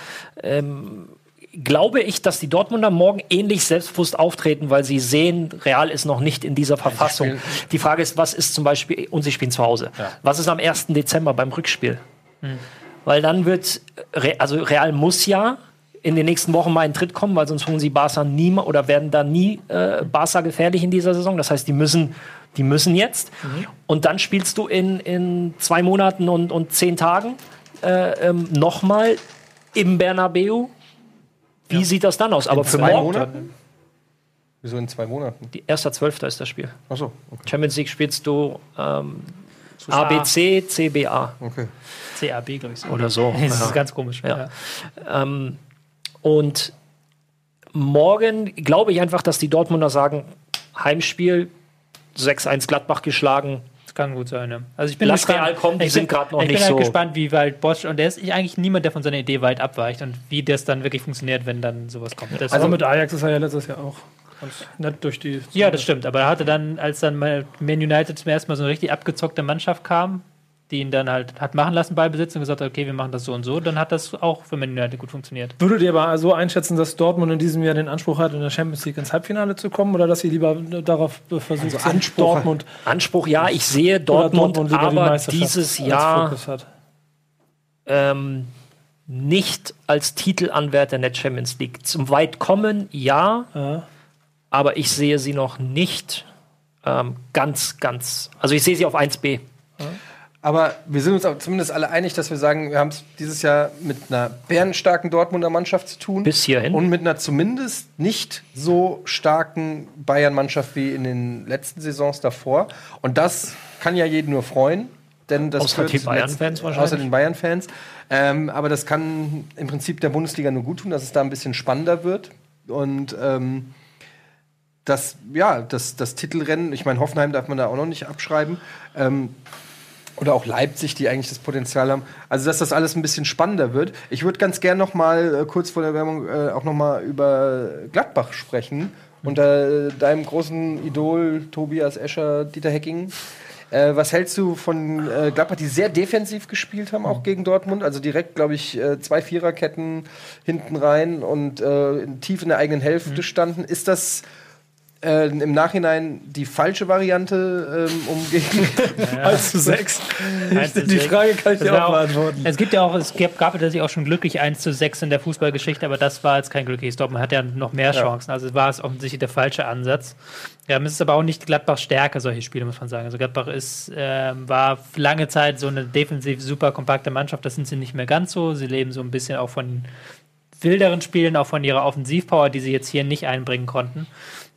ähm, glaube ich, dass die Dortmunder morgen ähnlich selbstbewusst auftreten, weil sie sehen, Real ist noch nicht in dieser Verfassung. Die Frage ist, was ist zum Beispiel, und sie spielen zu Hause. Was ist am 1. Dezember beim Rückspiel? Weil dann wird, also Real muss ja in den nächsten Wochen mal in Tritt kommen, weil sonst holen sie Barca nie oder werden da nie äh, Barca gefährlich in dieser Saison. Das heißt, die müssen, die müssen jetzt. Und dann spielst du in, in zwei Monaten und, und zehn Tagen äh, ähm, nochmal im Bernabeu. Wie sieht das dann aus? Aber für Zwei morgen, Monaten? Wieso in zwei Monaten? die 1.12. ist das Spiel. Achso, okay. Champions League spielst du ähm, ABC, CBA okay. CAB, glaube ich. So. oder so. Das Ja. ist ganz komisch. Ja. Ähm, und morgen glaube ich einfach, dass die Dortmunder sagen, Heimspiel 6-1 Gladbach geschlagen. Kann gut sein, ja. Also ich bin Lass gespannt. Real kommen, die ich sind bin- grad noch Ich nicht bin halt so- gespannt, wie weit Bosch, und der ist eigentlich niemand, der von seiner Idee weit abweicht und wie das dann wirklich funktioniert, wenn dann sowas kommt. Das Also mit Ajax ist er ja letztes Jahr auch ganz nett durch die. ja, das stimmt. Aber er hatte dann, als dann mal Man United zum ersten Mal so eine richtig abgezockte Mannschaft kam, die ihn dann halt hat machen lassen bei Besitz und gesagt hat, okay, wir machen das so und so, dann hat das auch für Man United gut funktioniert. Würdet ihr aber so einschätzen, dass Dortmund in diesem Jahr den Anspruch hat, in der Champions League ins Halbfinale zu kommen oder dass sie lieber darauf versucht sind, Anspruch- Dortmund, Anspruch, ja, ich sehe Dortmund, lieber die aber Meisterschaft dieses Jahr ähm, nicht als Titelanwärter in der Champions League. Zum weit kommen, ja, Ja. aber ich sehe sie noch nicht ähm, ganz, ganz. Also ich sehe sie auf 1b. Aber wir sind uns auch zumindest alle einig, dass wir sagen, wir haben es dieses Jahr mit einer bärenstarken Dortmunder Mannschaft zu tun. Bis hierhin. Und mit einer zumindest nicht so starken Bayern-Mannschaft wie in den letzten Saisons davor. Und das kann ja jeden nur freuen. Denn das Außer die zuletzt- Bayern-Fans wahrscheinlich. Außer den Bayern-Fans. Ähm, aber das kann im Prinzip der Bundesliga nur gut tun, dass es da ein bisschen spannender wird. Und ähm, das, ja, das, das Titelrennen, ich meine, Hoffenheim darf man da auch noch nicht abschreiben. Ähm, oder auch Leipzig, die eigentlich das Potenzial haben. Also, dass das alles ein bisschen spannender wird. Ich würde ganz gern noch mal äh, kurz vor der Werbung äh, auch noch mal über Gladbach sprechen. Unter äh, deinem großen Idol Tobias Escher, Dieter Hecking. Äh, was hältst du von äh, Gladbach, die sehr defensiv gespielt haben, auch gegen Dortmund? Also direkt, glaube ich, äh, zwei Viererketten hinten rein und äh, tief in der eigenen Hälfte standen. Ist das äh, im Nachhinein die falsche Variante, ähm, um gegen 1 zu 6. Eins zu Die. Frage kann ich dir auch beantworten. Es gibt ja auch, es gab, gab tatsächlich auch schon glücklich 1 zu 6 in der Fußballgeschichte, aber das war jetzt kein glückliches Dortmund. Man hat ja noch mehr Chancen. Also war es offensichtlich der falsche Ansatz. Ja, es ist aber auch nicht Gladbachs Stärke, solche Spiele, muss man sagen. Also Gladbach ist, ähm, war lange Zeit so eine defensiv super kompakte Mannschaft. Das sind sie nicht mehr ganz so. Sie leben so ein bisschen auch von wilderen Spielen, auch von ihrer Offensivpower, die sie jetzt hier nicht einbringen konnten.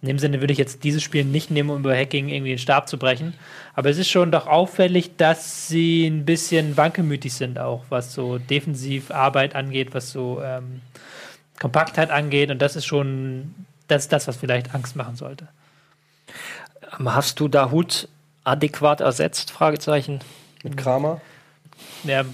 In dem Sinne würde ich jetzt dieses Spiel nicht nehmen, um über Hacking irgendwie den Stab zu brechen. Aber es ist schon doch auffällig, dass sie ein bisschen wankelmütig sind, auch was so Defensivarbeit angeht, was so ähm, Kompaktheit angeht. Und das ist schon das, ist das, was vielleicht Angst machen sollte. Ähm, Hast du Dahut adäquat ersetzt? Fragezeichen. mit Kramer Der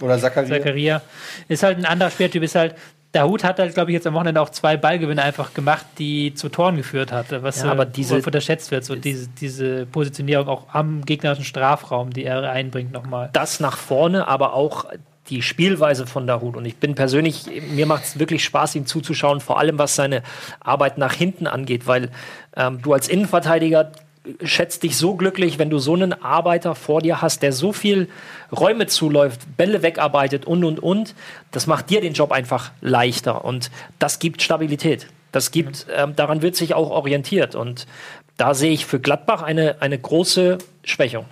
oder Zakaria? Zakaria ist halt ein anderer Spieltyp, ist halt. Der Hut hat halt, glaube ich, jetzt am Wochenende auch zwei Ballgewinne einfach gemacht, die zu Toren geführt hatte, was Ja, äh, aber diese- wohl unterschätzt wird. So diese, diese Positionierung auch am gegnerischen Strafraum, die er einbringt nochmal. das nach vorne, aber auch die Spielweise von Dahut. Und ich bin persönlich, mir macht es wirklich Spaß, ihm zuzuschauen, vor allem was seine Arbeit nach hinten angeht, weil ähm, du als Innenverteidiger schätzt dich so glücklich, wenn du so einen Arbeiter vor dir hast, der so viel Räume zuläuft, Bälle wegarbeitet und und und. Das macht dir den Job einfach leichter und das gibt Stabilität. Das gibt, ähm, daran wird sich auch orientiert. Und da sehe ich für Gladbach eine, eine große Schwächung.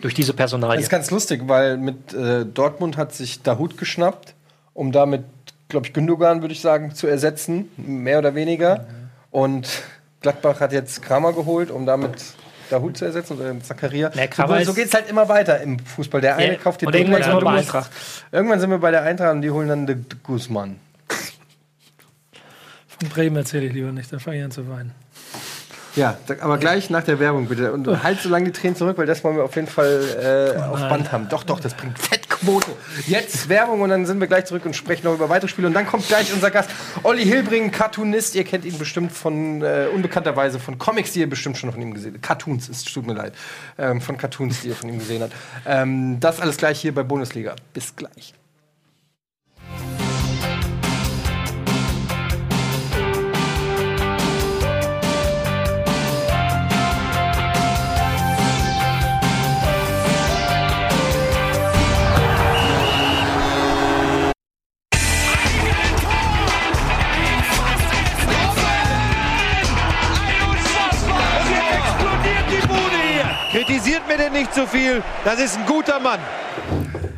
Durch diese Das Personalie. ist ganz lustig, weil mit äh, Dortmund hat sich Dahut geschnappt, um damit, glaube ich, Gündogan, würde ich sagen, zu ersetzen, mehr oder weniger. Und Gladbach hat jetzt Kramer geholt, um damit Dahut zu ersetzen oder Zakaria. Nee, so geht es halt immer weiter im Fußball. Der eine Ja, kauft den und irgendwann sind wir du bei Eintracht. Irgendwann sind wir bei der Eintracht und die holen dann den den Guzman. Von Bremen erzähle ich lieber nicht, da fange ich an zu weinen. Ja, aber gleich nach der Werbung bitte. Und halt so lange die Tränen zurück, weil das wollen wir auf jeden Fall äh, auf Band haben. Doch, doch, das bringt Fettquote. Jetzt Werbung und dann sind wir gleich zurück und sprechen noch über weitere Spiele. Und dann kommt gleich unser Gast, Olli Hilbring, Cartoonist. Ihr kennt ihn bestimmt von, äh, unbekannterweise von Comics, die ihr bestimmt schon von ihm gesehen habt. Cartoons, es tut mir leid. Ähm, von Cartoons, die ihr von ihm gesehen habt. Ähm, das alles gleich hier bei Bundesliga. Bis gleich. Kritisiert mir denn nicht so viel. Das ist ein guter Mann.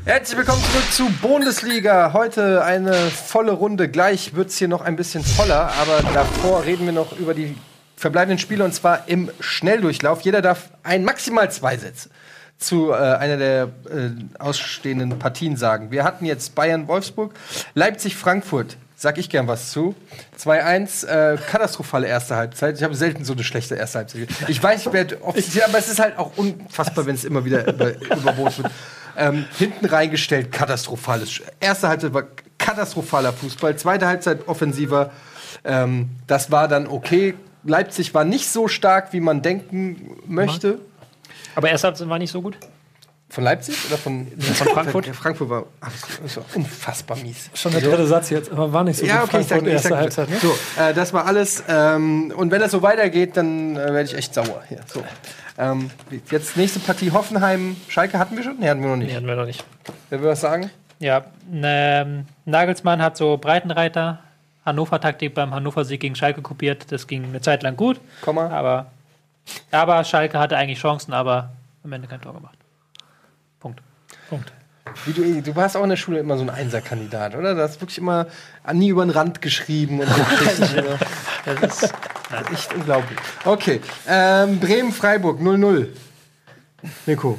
Herzlich willkommen zurück zu Bundesliga. Heute eine volle Runde. Gleich wird es hier noch ein bisschen voller, aber davor reden wir noch über die verbleibenden Spiele und zwar im Schnelldurchlauf. Jeder darf ein, maximal zwei Sätze zu äh, einer der äh, ausstehenden Partien sagen. Wir hatten jetzt Bayern-Wolfsburg, Leipzig-Frankfurt. Sag ich gern was zu. 2-1, äh, katastrophale erste Halbzeit. Ich habe selten so eine schlechte erste Halbzeit. Ich weiß, ich werde offiziell, aber es ist halt auch unfassbar, wenn es immer wieder über, überboten wird. Ähm, hinten reingestellt, katastrophales. Erste Halbzeit war katastrophaler Fußball, zweite Halbzeit offensiver. Ähm, das war dann okay. Leipzig war nicht so stark, wie man denken möchte. Aber erst Halbzeit war nicht so gut. Von Leipzig oder von, von Frankfurt? Frankfurt war, ach, das war unfassbar mies. Schon der dritte Satz jetzt, aber war nicht so Ja, gut. okay, ich sag, Frankfurt, ich sag Halbzeit, ne? So, äh, das war alles. Ähm, und wenn das so weitergeht, dann äh, werde ich echt sauer. Hier, so. ähm, jetzt nächste Partie Hoffenheim. Schalke hatten wir schon? Nee, hatten wir noch nicht. Nee, hatten wir noch nicht. Wer will was sagen? Ja, ähm, Nagelsmann hat so Breitenreiter, Hannover-Taktik beim Hannover-Sieg gegen Schalke kopiert. Das ging eine Zeit lang gut, Komma. aber, aber Schalke hatte eigentlich Chancen, aber am Ende kein Tor gemacht. Punkt. Du, du warst auch in der Schule immer so ein Einserkandidat, oder? Du hast wirklich immer nie über den Rand geschrieben und so? Das ist, Echt unglaublich. Okay, ähm, Bremen-Freiburg 0-0. Nico.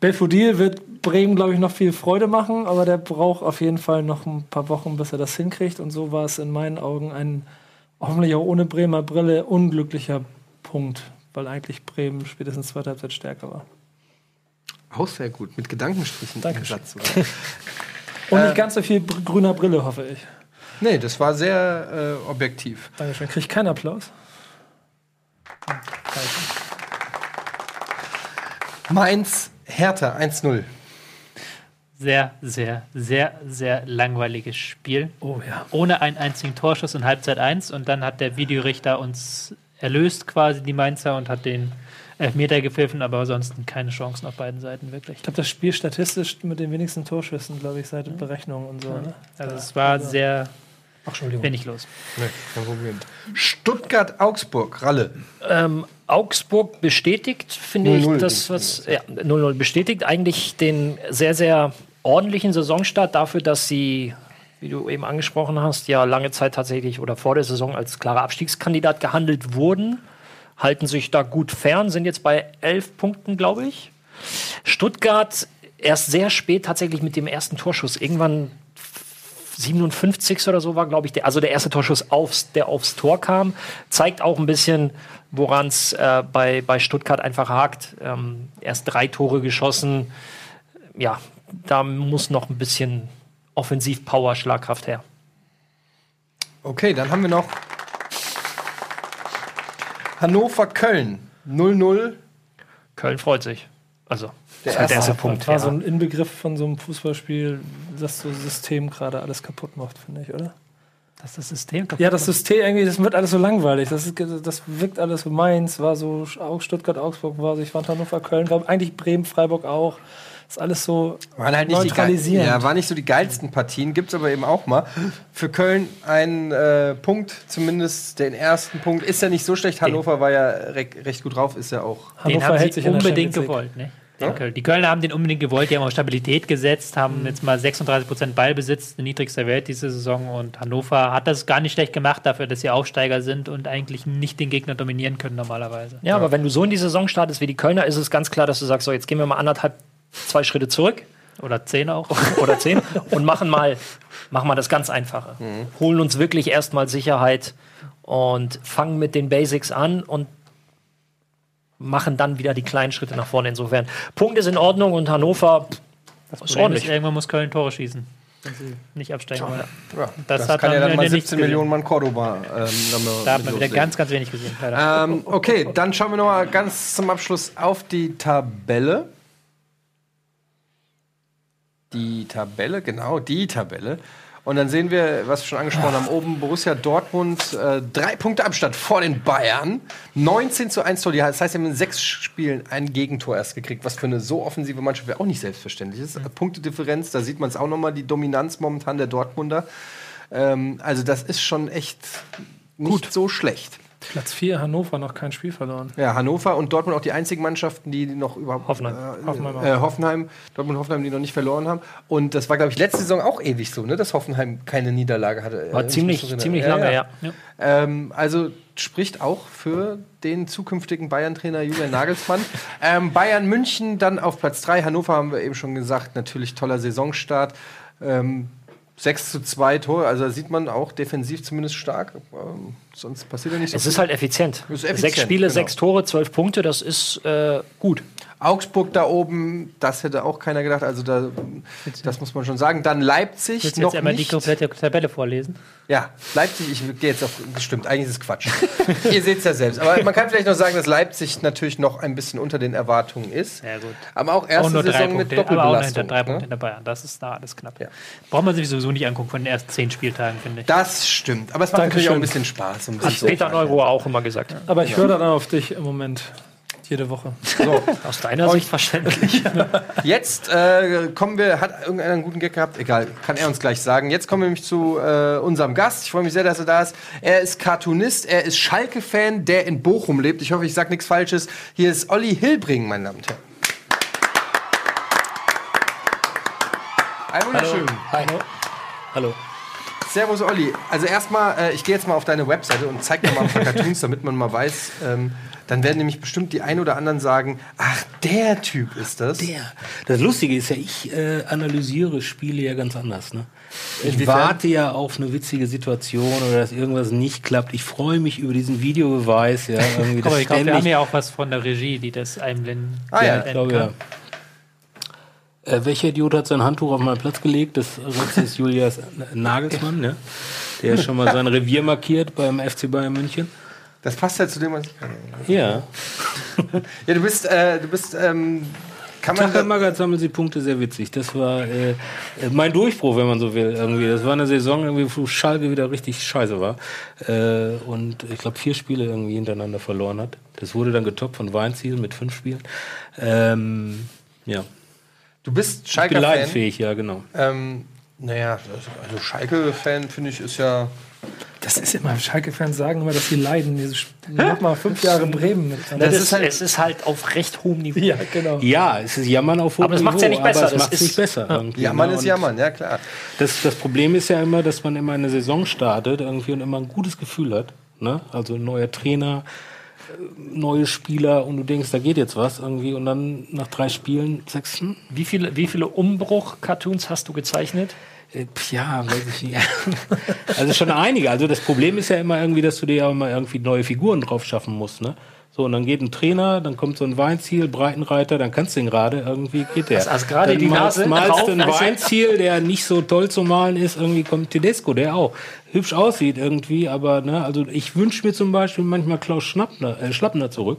Belfodil wird Bremen, glaube ich, noch viel Freude machen, aber der braucht auf jeden Fall noch ein paar Wochen, bis er das hinkriegt. Und so war es in meinen Augen ein hoffentlich auch ohne Bremer Brille unglücklicher Punkt, weil eigentlich Bremen spätestens zweite Halbzeit stärker war. Auch sehr gut, mit Gedankenstrichen im Dankeschön. Satz. Und Äh, nicht ganz so viel br- grüner Brille, hoffe ich. Nee, das war sehr äh, objektiv. Dankeschön. Krieg ich keinen Applaus? Mainz, Hertha 1-0. sehr, sehr, sehr, sehr langweiliges Spiel. Oh ja. Ohne einen einzigen Torschuss in Halbzeit 1 und dann hat der Videorichter uns erlöst quasi die Mainzer und hat den Elfmeter gepfiffen, aber ansonsten keine Chancen auf beiden Seiten wirklich. Ich glaube, das Spiel statistisch mit den wenigsten Torschüssen, glaube ich, seit Berechnungen und so. Ne? Also es war sehr Ach, Entschuldigung. wenig los. Nee, kein Problem. Stuttgart-Augsburg, Ralle. Ähm, Augsburg bestätigt, finde 0-0 ich, das, was ja, 0-0 bestätigt eigentlich den sehr, sehr ordentlichen Saisonstart dafür, dass sie, wie du eben angesprochen hast, ja lange Zeit tatsächlich oder vor der Saison als klarer Abstiegskandidat gehandelt wurden. Halten sich da gut fern, sind jetzt bei elf Punkten, glaube ich. Stuttgart erst sehr spät tatsächlich mit dem ersten Torschuss. Irgendwann 57 oder so war, glaube ich, der, also der erste Torschuss, aufs, der aufs Tor kam. Zeigt auch ein bisschen, woran es äh, bei, bei Stuttgart einfach hakt. Ähm, erst drei Tore geschossen. Ja, da muss noch ein bisschen Offensiv-Power, Schlagkraft her. Okay, dann haben wir noch Hannover-Köln 0-0. Köln freut sich. Also, Der das ist halt der erste erste Punkt. war Ja. so ein Inbegriff von so einem Fußballspiel, das so System gerade alles kaputt macht, finde ich, oder? Das ist das System kaputt. Ja, das System irgendwie, das wird alles so langweilig. Das, ist, das wirkt alles so Mainz, war so Au- Stuttgart, Augsburg war so, ich fand Hannover, Köln, war eigentlich Bremen, Freiburg auch. Ist alles so Waren halt nicht die neutralisierend. ja, waren nicht so die geilsten Partien, gibt's aber eben auch mal. Für Köln ein äh, Punkt, zumindest den ersten Punkt. Ist ja nicht so schlecht. Hannover war ja re recht gut drauf, ist ja auch. Den Hannover haben hält sie sich in der unbedingt gewollt. Ne? Den Köln. Die Kölner haben den unbedingt gewollt, die haben auf Stabilität gesetzt, haben Mhm. jetzt mal 36% Ballbesitz, der niedrigste Welt diese Saison. Und Hannover hat das gar nicht schlecht gemacht dafür, dass sie Aufsteiger sind und eigentlich nicht den Gegner dominieren können normalerweise. Ja, aber wenn du so in die Saison startest wie die Kölner, ist es ganz klar, dass du sagst, so, jetzt gehen wir mal anderthalb, zwei Schritte zurück Oder 10 auch. oder zehn und machen mal, machen mal das ganz Einfache. Holen uns wirklich erstmal Sicherheit und fangen mit den Basics an und machen dann wieder die kleinen Schritte nach vorne. Insofern, Punkt ist in Ordnung und Hannover pff, ist ordentlich. ist, irgendwann muss Köln Tore schießen, wenn sie nicht absteigen wollen. Ja, Das das, hat kann ja man dann mal ja nicht 17 gesehen. Millionen Mann Cordoba. Ähm, Da hat man wieder ganz, ganz wenig gesehen. Ähm, okay, dann schauen wir noch mal ganz zum Abschluss auf die Tabelle. Die Tabelle, genau, die Tabelle. Und dann sehen wir, was wir schon angesprochen haben, oben Borussia Dortmund, äh, drei Punkte Abstand vor den Bayern. 19 zu 1 Tor. Das heißt, sie haben in sechs Spielen ein Gegentor erst gekriegt, was für eine so offensive Mannschaft wäre auch nicht selbstverständlich ist. Punktedifferenz, da sieht man es auch noch mal, die Dominanz momentan der Dortmunder. Ähm, also das ist schon echt nicht so schlecht. Platz 4, Hannover, noch kein Spiel verloren. Ja, Hannover und Dortmund auch die einzigen Mannschaften, die noch überhaupt. Hoffenheim. Äh, Hoffenheim äh, Hoffenheim, Dortmund und Hoffenheim, die noch nicht verloren haben. Und das war, glaube ich, letzte Saison auch ewig so, ne, dass Hoffenheim keine Niederlage hatte. War Äh, ziemlich, ziemlich lange, ja. Ähm, also spricht auch für den zukünftigen Bayern-Trainer Julian Nagelsmann. ähm, Bayern München dann auf Platz 3. Hannover haben wir eben schon gesagt, natürlich toller Saisonstart. Ähm, 6 zu 2 Tore, also da sieht man auch defensiv zumindest stark. Ähm, sonst passiert ja nicht so Es viel. ist halt effizient. Ist effizient, Sechs Spiele, genau. sechs Tore, zwölf Punkte, das ist äh, gut. Augsburg da oben, das hätte auch keiner gedacht. Also da, das muss man schon sagen. Dann Leipzig Willst du noch jetzt einmal die komplette Tabelle vorlesen? Ja, Leipzig, ich gehe jetzt auf, stimmt, eigentlich ist es Quatsch. Ihr seht es ja selbst. Aber man kann vielleicht noch sagen, dass Leipzig natürlich noch ein bisschen unter den Erwartungen ist. Sehr gut. Aber auch erste auch nur drei Saison mit Punkte, aber auch noch hinter Doppelbelastung. drei Punkte ne? hinter Bayern. Das ist da alles knapp. Ja. Braucht man sich sowieso nicht angucken von den ersten zehn Spieltagen, finde ich. Das stimmt. Aber es macht natürlich auch ein bisschen Spaß. Um Hat sich so Peter Neurohr auch immer gesagt. Aber ich höre dann auf dich im Moment. Jede Woche. Aus deiner Sicht verständlich. Jetzt äh, kommen wir, hat irgendeiner einen guten Gag gehabt? Egal, kann er uns gleich sagen. Jetzt kommen wir nämlich zu äh, unserem Gast. Ich freue mich sehr, dass er da ist. Er ist Cartoonist, er ist Schalke-Fan, der in Bochum lebt. Ich hoffe, ich sage nichts Falsches. Hier ist Olli Hilbring, meine Damen und Herren. Ein wunderschön. Hi. Hallo. Servus Olli. Also erstmal, äh, ich gehe jetzt mal auf deine Webseite und zeig dir mal ein paar Cartoons, damit man mal weiß. Ähm, dann werden nämlich bestimmt die ein oder anderen sagen, ach, der Typ ist das. Der. Das Lustige ist ja, ich äh, analysiere Spiele ja ganz anders. Ne? Ich Inwiefern? warte ja auf eine witzige Situation oder dass irgendwas nicht klappt. Ich freue mich über diesen Videobeweis. Ja, irgendwie Aber das ich glaube, wir haben ja auch was von der Regie, die das einblenden. Ah, ja, ich glaube, ja. Äh, welcher Idiot hat sein Handtuch auf meinen Platz gelegt? Das ist Julius Nagelsmann, ne? Der schon mal sein Revier markiert beim FC Bayern München. Das passt ja zu dem, was ich kann. Ja. Ja, du bist, äh, du bist, ähm, kann man. Tachel Magath sammelt sie Punkte, sehr witzig. Das war äh, mein Durchbruch, wenn man so will. Irgendwie. Das war eine Saison, irgendwie, wo Schalke wieder richtig scheiße war. Äh, und ich glaube, vier Spiele irgendwie hintereinander verloren hat. Das wurde dann getoppt von Weinziel mit fünf Spielen. Ähm, ja. Du bist Ich bin Schalke-Fan. leidensfähig, ja, genau. Ähm, naja, also Schalke-Fan finde ich ist ja. Das ist immer, Schalke-Fans sagen immer, dass sie leiden. Mach mal fünf Jahre Bremen mit. Das ist ist halt- es ist halt auf recht hohem Niveau. Ja, genau. Ja, es ist Jammern auf hohem Aber das macht's ja Niveau, nicht besser, Aber es das macht es nicht besser. irgendwie, Jammern ne? ist Jammern, ja klar. Das, das Problem ist ja immer, dass man immer eine Saison startet irgendwie und immer ein gutes Gefühl hat. Ne? Also ein neuer Trainer, äh, neue Spieler und du denkst, da geht jetzt was irgendwie und dann nach drei Spielen sagst du, hm, Wie viele, wie viele Umbruch-Cartoons hast du gezeichnet? Äh, ja, weiß ich nicht. also schon einige. Also das Problem ist ja immer irgendwie, dass du dir ja immer irgendwie neue Figuren drauf schaffen musst. Ne? So, und dann geht ein Trainer, dann kommt so ein Weinziel, Breitenreiter, dann kannst du ihn gerade, irgendwie geht der. Also- also gerade dann die malst- Nase malst drauf, also- Weinziel, der nicht so toll zu malen ist, irgendwie kommt Tedesco, der auch hübsch aussieht irgendwie, aber ne, also ich wünsche mir zum Beispiel manchmal Klaus Schnappner, äh, Schlappner zurück.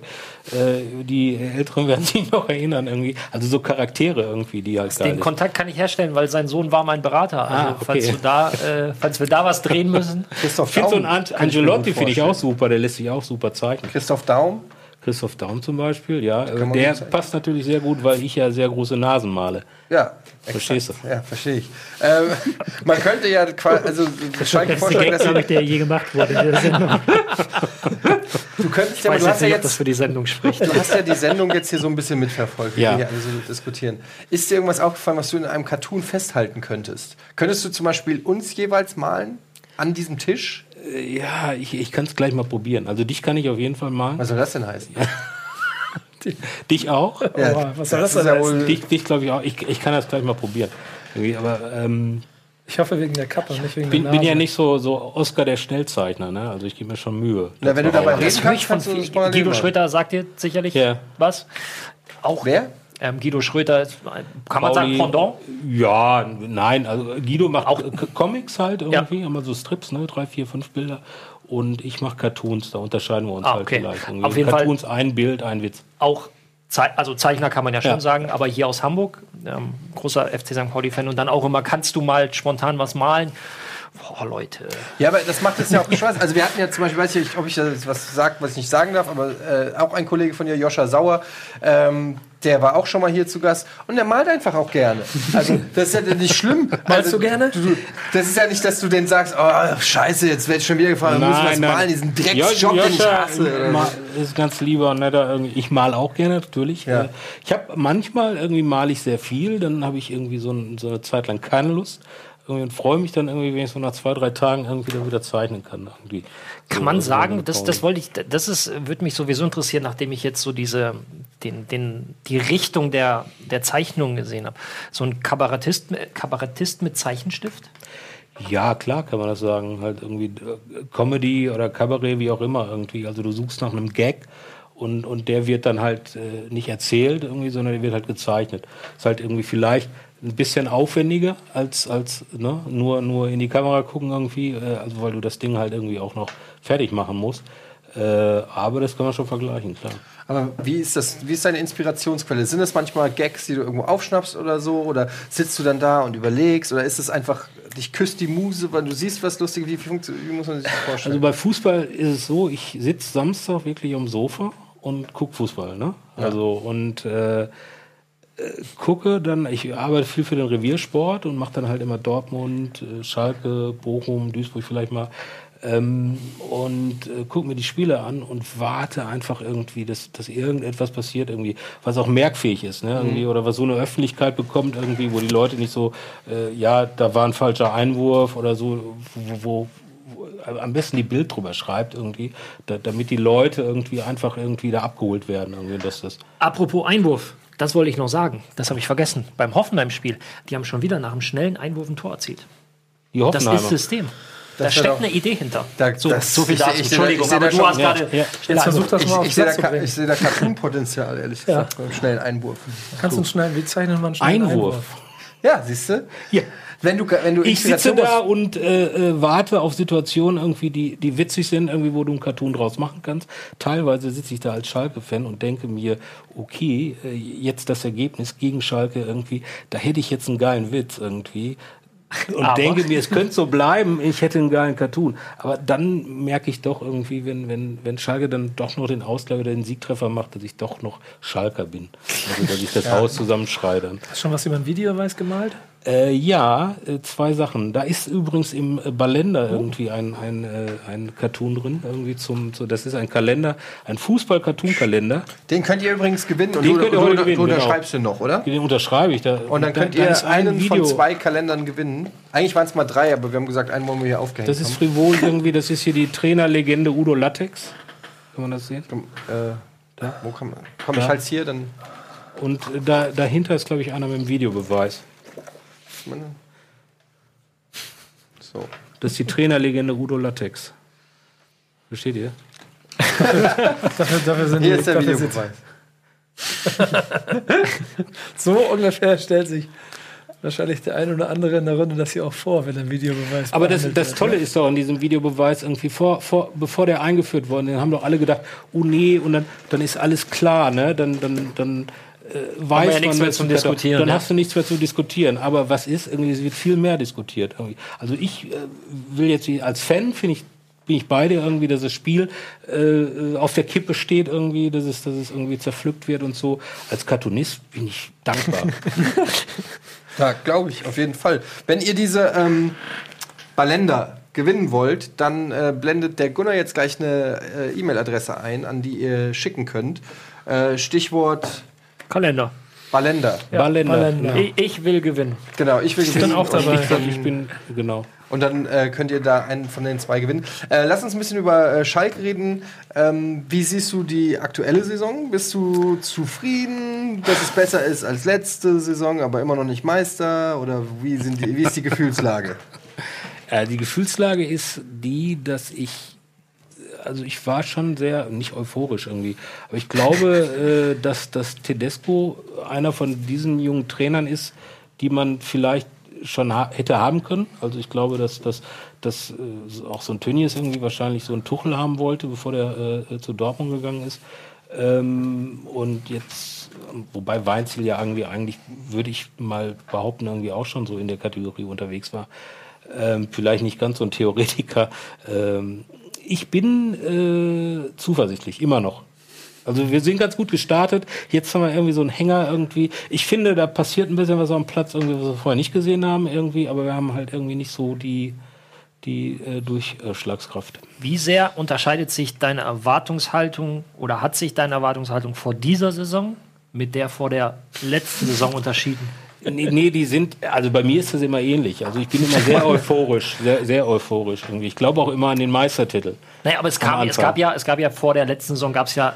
Äh, die Älteren werden sich noch erinnern irgendwie. Also so Charaktere irgendwie, die halt Den. Kontakt kann ich herstellen, weil sein Sohn war mein Berater. Also Ah, okay. falls, du da, äh, falls wir da was drehen müssen. Christoph Ich finde so einen Daum kann ich mir Angelotti finde ich auch super, der lässt sich auch super zeichnen. Christoph Daum. Christoph Daum zum Beispiel, ja. man Der passt natürlich sehr gut, weil ich ja sehr große Nasen male. Ja. Verstehst exakt. Ja, verstehe ich. Ähm, man könnte ja quasi, also Schalke Das ist der vorstellen, Gag, dass ich, der je gemacht wurde in dieser Sendung. du könntest Ich ja, weiß du jetzt hast ja nicht, ob das jetzt für die Sendung spricht. Du hast ja die Sendung jetzt hier so ein bisschen mitverfolgt, wie Ja. wir hier alle so diskutieren. Ist dir irgendwas aufgefallen, was du in einem Cartoon festhalten könntest? Könntest du zum Beispiel uns jeweils malen an diesem Tisch? Äh, Ja, ich, ich kann es gleich mal probieren. Also dich kann ich auf jeden Fall malen. Was soll das denn heißen? Dich auch? Ja, was soll das ist denn ja heißen? wohl, Dich, dich glaube ich auch. Ich, ich kann das gleich mal probieren. Irgendwie, aber ähm, Ich hoffe wegen der Kappe, nicht wegen bin, der bin Nase. ja nicht so, so Oscar der Schnellzeichner. Ne? Also ich gebe mir schon Mühe. Na, wenn du dabei reden Das kannst, ich von kannst du das Guido. Schröter sagt dir sicherlich Ja. was. Auch Wer? Ähm, Guido Schröter, ist, kann man sagen, Pauli- Pendant? Ja, nein, also Guido macht Auch- Comics halt irgendwie, immer so Strips, ne, drei, vier, fünf Bilder. Und ich mache Cartoons, da unterscheiden wir uns Ah, halt okay. vielleicht. irgendwie. Auf jeden Fall- Cartoons, ein Bild, ein Witz. Auch Zei also Zeichner kann man ja schon Ja. sagen, aber hier aus Hamburg, ähm, großer FC St. Pauli-Fan und dann auch immer, kannst du mal spontan was malen? Boah, Leute. Ja, aber das macht es ja auch Spaß. Also wir hatten ja zum Beispiel, weiß ich nicht, ob ich das was sagt, was ich nicht sagen darf, aber äh, auch ein Kollege von dir, Joscha Sauer, ähm, der war auch schon mal hier zu Gast und der malt einfach auch gerne. Also das ist ja nicht schlimm. Malst also, du gerne? Du, das ist ja nicht, dass du den sagst, oh scheiße, jetzt werde ich schon wieder gefahren, muss was malen, diesen Drecksjob, den ich hasse. ist ganz lieber und netter. irgendwie. Ich mal auch gerne, natürlich. Ja. Äh, Ich habe manchmal irgendwie male ich sehr viel, dann habe ich irgendwie so, ein, so eine Zeit lang keine Lust. Irgendwie und freue mich dann irgendwie, wenn ich so nach zwei, drei Tagen irgendwie dann wieder zeichnen kann. Irgendwie. Kann So, man also sagen, das, das wollte ich, das ist, würde mich sowieso interessieren, nachdem ich jetzt so diese, den, den, die Richtung der, der Zeichnung gesehen habe. So ein Kabarettist, Kabarettist mit Zeichenstift? Ja, klar kann man das sagen. Halt irgendwie äh, Comedy oder Kabarett, wie auch immer irgendwie. Also du suchst nach einem Gag und, und der wird dann halt äh, nicht erzählt irgendwie, sondern der wird halt gezeichnet. Ist halt irgendwie vielleicht ein bisschen aufwendiger als, als ne? nur, nur in die Kamera gucken irgendwie, äh, also weil du das Ding halt irgendwie auch noch fertig machen musst. Äh, aber das kann man schon vergleichen, klar. Aber wie ist das, wie ist deine Inspirationsquelle? Sind das manchmal Gags, die du irgendwo aufschnappst oder so? Oder sitzt du dann da und überlegst? Oder ist es einfach, dich küsst die Muse, weil du siehst was Lustiges? Wie, wie muss man sich das vorstellen? Also bei Fußball ist es so, ich sitze Samstag wirklich am Sofa und gucke Fußball. Ne? Also und äh, äh, gucke dann, ich arbeite viel für den Reviersport und mache dann halt immer Dortmund, äh, Schalke, Bochum, Duisburg vielleicht mal. Ähm, und äh, guck mir die Spiele an und warte einfach irgendwie, dass, dass irgendetwas passiert irgendwie, was auch merkfähig ist, ne? Irgendwie, oder was so eine Öffentlichkeit bekommt irgendwie, wo die Leute nicht so, äh, ja, da war ein falscher Einwurf oder so, wo, wo, wo am besten die Bild drüber schreibt irgendwie, da, damit die Leute irgendwie einfach irgendwie da abgeholt werden irgendwie, dass das Apropos Einwurf, das wollte ich noch sagen. Das habe ich vergessen. Beim Hoffenheim-Spiel, die haben schon wieder nach einem schnellen Einwurf ein Tor erzielt. die Das ist System. Da Das steckt wär doch- eine Idee hinter. Da- so, das- so viel ich- dazu. ich da- ich Entschuldigung, da aber du hast gerade. ja. schnell Jetzt Einwurf. versuch das Ich, mal ich aufs sehe da, ich da Cartoon-Potenzial, ehrlich Ja. gesagt, beim schnellen Einwurf. Kannst du einen schnellen, wie zeichnet man einen schnellen Einwurf. Einwurf? Ja, siehst du? Ja. Wenn du, wenn du Ich sitze da und äh, äh, warte auf Situationen irgendwie, die, die witzig sind, irgendwie, wo du einen Cartoon draus machen kannst. Teilweise sitze ich da als Schalke-Fan und denke mir, okay, äh, jetzt das Ergebnis gegen Schalke irgendwie, da hätte ich jetzt einen geilen Witz irgendwie. Und Aber- denke mir, es könnte so bleiben, ich hätte einen geilen Cartoon. Aber dann merke ich doch irgendwie, wenn, wenn, wenn Schalke dann doch noch den Ausgleich oder den Siegtreffer macht, dass ich doch noch Schalker bin. Also, dass ich das Haus zusammenschrei dann. Hast du schon was über ein Videobeweis gemalt? Äh, ja, äh, zwei Sachen. Da ist übrigens im äh, Balender irgendwie ein, ein, äh, ein Cartoon drin. Irgendwie zum, so, das ist ein Kalender, ein Fußball-Cartoon-Kalender. Den könnt ihr übrigens gewinnen und Den du, könnt ihr du, heute du, gewinnen, du genau. unterschreibst den noch, oder? Den unterschreibe ich da. Und dann da- könnt da ihr ein einen von Video. zwei Kalendern gewinnen. Eigentlich waren es mal drei, aber wir haben gesagt, einen wollen wir hier aufgehängt Das ist frivol irgendwie, das ist hier die Trainerlegende Udo Lattex. Kann man das sehen? Äh, da, wo kann man? Komm, ich halt's hier, dann. Und äh, da, dahinter ist, glaube ich, einer mit dem Videobeweis. So. Das ist die Trainerlegende Udo Lattex. Versteht ihr? Dafür, dafür sind Hier die- ist der Videobeweis. So ungefähr stellt sich wahrscheinlich der ein oder andere in der Runde das hier auch vor, wenn ein Videobeweis Aber das, das Tolle ne? ist doch an diesem Videobeweis irgendwie vor, vor, bevor der eingeführt worden ist, haben doch alle gedacht, oh nee, und dann, dann ist alles klar, ne? Dann, dann, dann weiß ja nichts mehr zum Diskutieren, Dann ja. hast du nichts mehr zu diskutieren. Aber was ist? Irgendwie, es wird viel mehr diskutiert. Also ich äh, will jetzt als Fan finde ich bin ich bei dir irgendwie, dass das Spiel äh, auf der Kippe steht irgendwie, dass es, dass es irgendwie zerpflückt wird und so. Als Cartoonist bin ich dankbar. Ja, glaube ich, auf jeden Fall. Wenn ihr diese ähm, Ballender gewinnen wollt, dann äh, blendet der Gunnar jetzt gleich eine äh, E-Mail-Adresse ein, an die ihr schicken könnt. Äh, Stichwort Kalender. Ballender. Ballender. Ballender. Ich, ich will gewinnen. Genau, ich will bin gewinnen. auch dabei. Ich, dann, ich bin, genau. und dann äh, könnt ihr da einen von den zwei gewinnen. Äh, lass uns ein bisschen über äh, Schalke reden. Ähm, wie siehst du die aktuelle Saison? Bist du zufrieden, dass es besser ist als letzte Saison, aber immer noch nicht Meister? Oder wie, sind die, wie ist die Gefühlslage? Äh, die Gefühlslage ist die, dass ich, also ich war schon sehr, nicht euphorisch irgendwie, aber ich glaube, äh, dass, dass Tedesco einer von diesen jungen Trainern ist, die man vielleicht schon ha hätte haben können. Also ich glaube, dass, dass, dass äh, auch so ein Tönnies irgendwie wahrscheinlich so einen Tuchel haben wollte, bevor der äh, zu Dortmund gegangen ist. Ähm, und jetzt, wobei Weinziel ja irgendwie eigentlich, würde ich mal behaupten, irgendwie auch schon so in der Kategorie unterwegs war. Ähm, vielleicht nicht ganz so ein Theoretiker. Ähm, ich bin äh, zuversichtlich, immer noch. Also wir sind ganz gut gestartet. Jetzt haben wir irgendwie so einen Hänger irgendwie. Ich finde, da passiert ein bisschen was am Platz, irgendwie, was wir vorher nicht gesehen haben irgendwie, aber wir haben halt irgendwie nicht so die, die äh, Durchschlagskraft. Wie sehr unterscheidet sich deine Erwartungshaltung oder hat sich deine Erwartungshaltung vor dieser Saison mit der vor der letzten Saison unterschieden? Nee, nee, die sind, also bei mir ist das immer ähnlich. Also ich bin immer sehr euphorisch, sehr, sehr euphorisch irgendwie. Ich glaube auch immer an den Meistertitel. Naja, aber es, Am kam, es, gab ja, es gab ja vor der letzten Saison gab es ja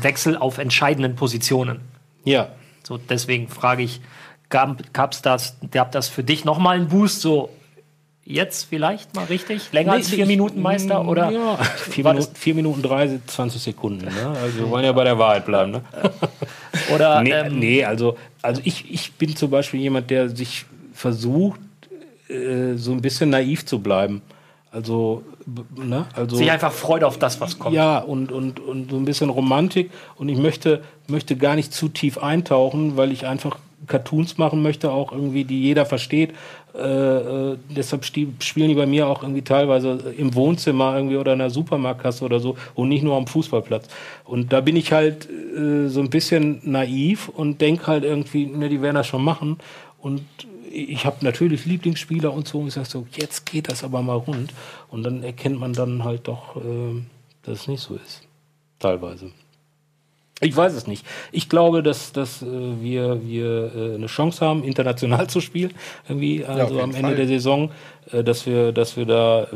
Wechsel auf entscheidenden Positionen. Ja. So, deswegen frage ich, gab es das, gab das für dich nochmal einen Boost, so jetzt vielleicht mal richtig? Länger als vier ich- Minuten Meister? Oder Ja, vier war Minuten, vier Minuten drei, 20 Sekunden. Ne? Also wir wollen ja bei der Wahrheit bleiben. Ne? oder Nee, ähm, nee also, also ich, ich bin zum Beispiel jemand, der sich versucht, äh, so ein bisschen naiv zu bleiben. Also, ne? also sich einfach freut auf das, was kommt? ja, und, und, und so ein bisschen Romantik. Und ich möchte, möchte gar nicht zu tief eintauchen, weil ich einfach Cartoons machen möchte, auch irgendwie, die jeder versteht. Äh, äh, deshalb spielen die bei mir auch irgendwie teilweise im Wohnzimmer irgendwie oder in der Supermarktkasse oder so und nicht nur am Fußballplatz. Und da bin ich halt äh, so ein bisschen naiv und denke halt irgendwie, ne, die werden das schon machen. Und ich habe natürlich Lieblingsspieler und so und ich sage so, jetzt geht das aber mal rund. Und dann erkennt man dann halt doch, äh, dass es nicht so ist. Teilweise. Ich weiß es nicht. Ich glaube, dass, dass äh, wir, wir äh, eine Chance haben, international zu spielen, irgendwie, also jeden am Ende Fall. der Saison, äh, dass wir, dass wir da, äh,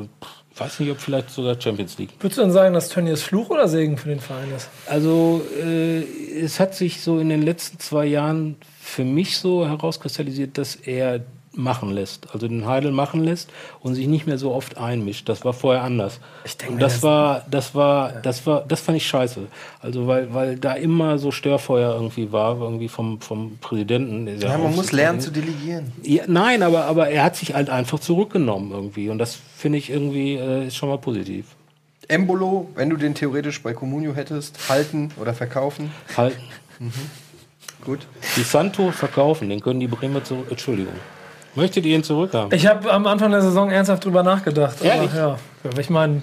ich weiß nicht, ob vielleicht sogar Champions League. Würdest du dann sagen, dass Tönnies Fluch oder Segen für den Verein ist? Also äh, es hat sich so in den letzten zwei Jahren für mich so herauskristallisiert, dass er machen lässt, also den Heidel machen lässt und sich nicht mehr so oft einmischt. Das war vorher anders. Ich denke und das das- war, das war, das war, das fand ich scheiße. Also weil, weil da immer so Störfeuer irgendwie war, irgendwie vom, vom Präsidenten. Ja, man muss lernen zu delegieren. ja, nein, aber, aber er hat sich halt einfach zurückgenommen irgendwie und das finde ich irgendwie äh, ist schon mal positiv. Embolo, wenn du den theoretisch bei Comunio hättest, halten oder verkaufen. Halten. Gut. Die Santo verkaufen, den können die Bremer zurück. Entschuldigung. Möchtet ihr ihn zurückhaben? Ich habe am Anfang der Saison ernsthaft drüber nachgedacht. Ehrlich? Aber, ja. Ich meine,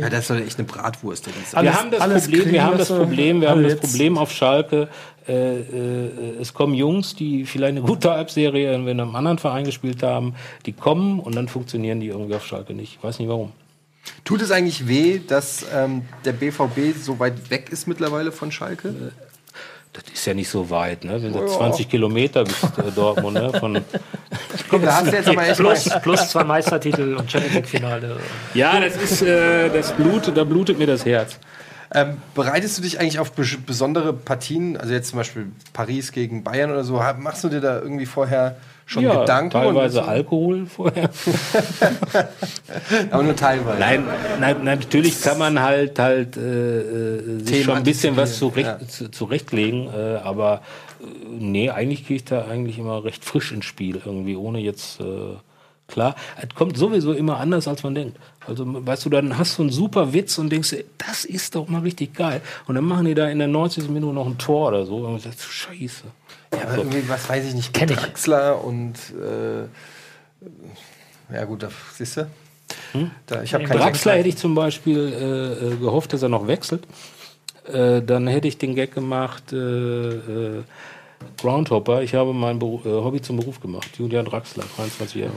Ja, das ist doch echt eine Bratwurst. Alles- wir haben das alles Problem, wir haben das Problem, wir haben das Problem auf Schalke. Äh, äh, es kommen Jungs, die vielleicht eine gute Halbserie in einem anderen Verein gespielt haben, die kommen und dann funktionieren die irgendwie auf Schalke nicht. Ich weiß nicht warum. Tut es eigentlich weh, dass ähm, der BVB so weit weg ist mittlerweile von Schalke? Das ist ja nicht so weit, ne? Wenn du 20 Kilometer bis äh, Dortmund, ne? Von, Komm, da hast du jetzt aber echt mal. Plus, plus zwei Meistertitel und Champions League-Finale. ja, das ist, äh, das blutet, da blutet mir das Herz. Ähm, bereitest du dich eigentlich auf bes- besondere Partien, also jetzt zum Beispiel Paris gegen Bayern oder so, machst du dir da irgendwie vorher schon ja, Gedanken? teilweise Und- Alkohol vorher. aber nur teilweise. Nein, nein, natürlich kann man halt halt äh, äh, sich schon ein bisschen was zurecht, zu, zurechtlegen, äh, aber äh, nee, eigentlich gehe ich da eigentlich immer recht frisch ins Spiel irgendwie, ohne jetzt äh, klar. Es kommt sowieso immer anders, als man denkt. Also weißt du, dann hast du einen super Witz und denkst, dir, das ist doch mal richtig geil. Und dann machen die da in der 90. Minute noch ein Tor oder so. Und du sagst, Scheiße. Ja, aber irgendwie, was weiß ich nicht, Kenn ich. Draxler und äh, ja gut, da siehst du. Da, ich Draxler hätte ich zum Beispiel äh, äh, gehofft, dass er noch wechselt. Äh, dann hätte ich den Gag gemacht, äh, äh, Groundhopper. Ich habe mein Beru Hobby zum Beruf gemacht. Julian Draxler, 23 Jahre.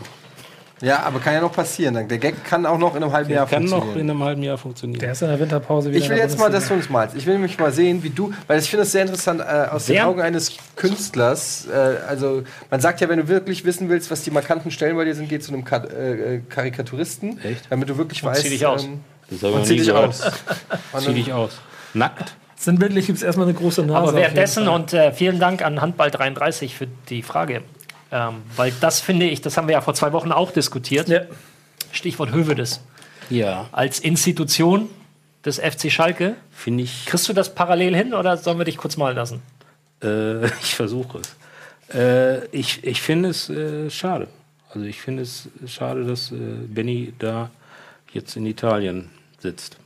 Ja, aber kann ja noch passieren. Der Gag kann auch noch in einem halben Jahr Kann noch funktionieren. in einem halben Jahr funktionieren. der ist in der Winterpause wieder. Ich will in der jetzt mal, dass du uns malst. Ich will nämlich mal sehen, wie du, weil ich finde es sehr interessant äh, aus den? Augen eines Künstlers. Äh, also man sagt ja, wenn du wirklich wissen willst, was die markanten Stellen bei dir sind, geh zu einem Ka äh, äh, Karikaturisten, Echt? damit du wirklich weißt. zieh dich aus. ähm, Das habe ich und noch zieh nie dich gehört. aus. Zieh dich aus. Nackt? Sinnbildlich gibt es erstmal eine große Nase. Aber auf jeden währenddessen Fall. und äh, vielen Dank an Handball 33 für die Frage. Ähm, weil das finde ich, das haben wir ja vor zwei Wochen auch diskutiert. Ja. Stichwort Hövedes. Ja, Als Institution des FC Schalke. finde ich. Kriegst du das parallel hin oder sollen wir dich kurz malen lassen? Äh, ich versuche es. Äh, ich ich finde es äh, schade. Also ich finde es schade, dass äh, Benny da jetzt in Italien sitzt.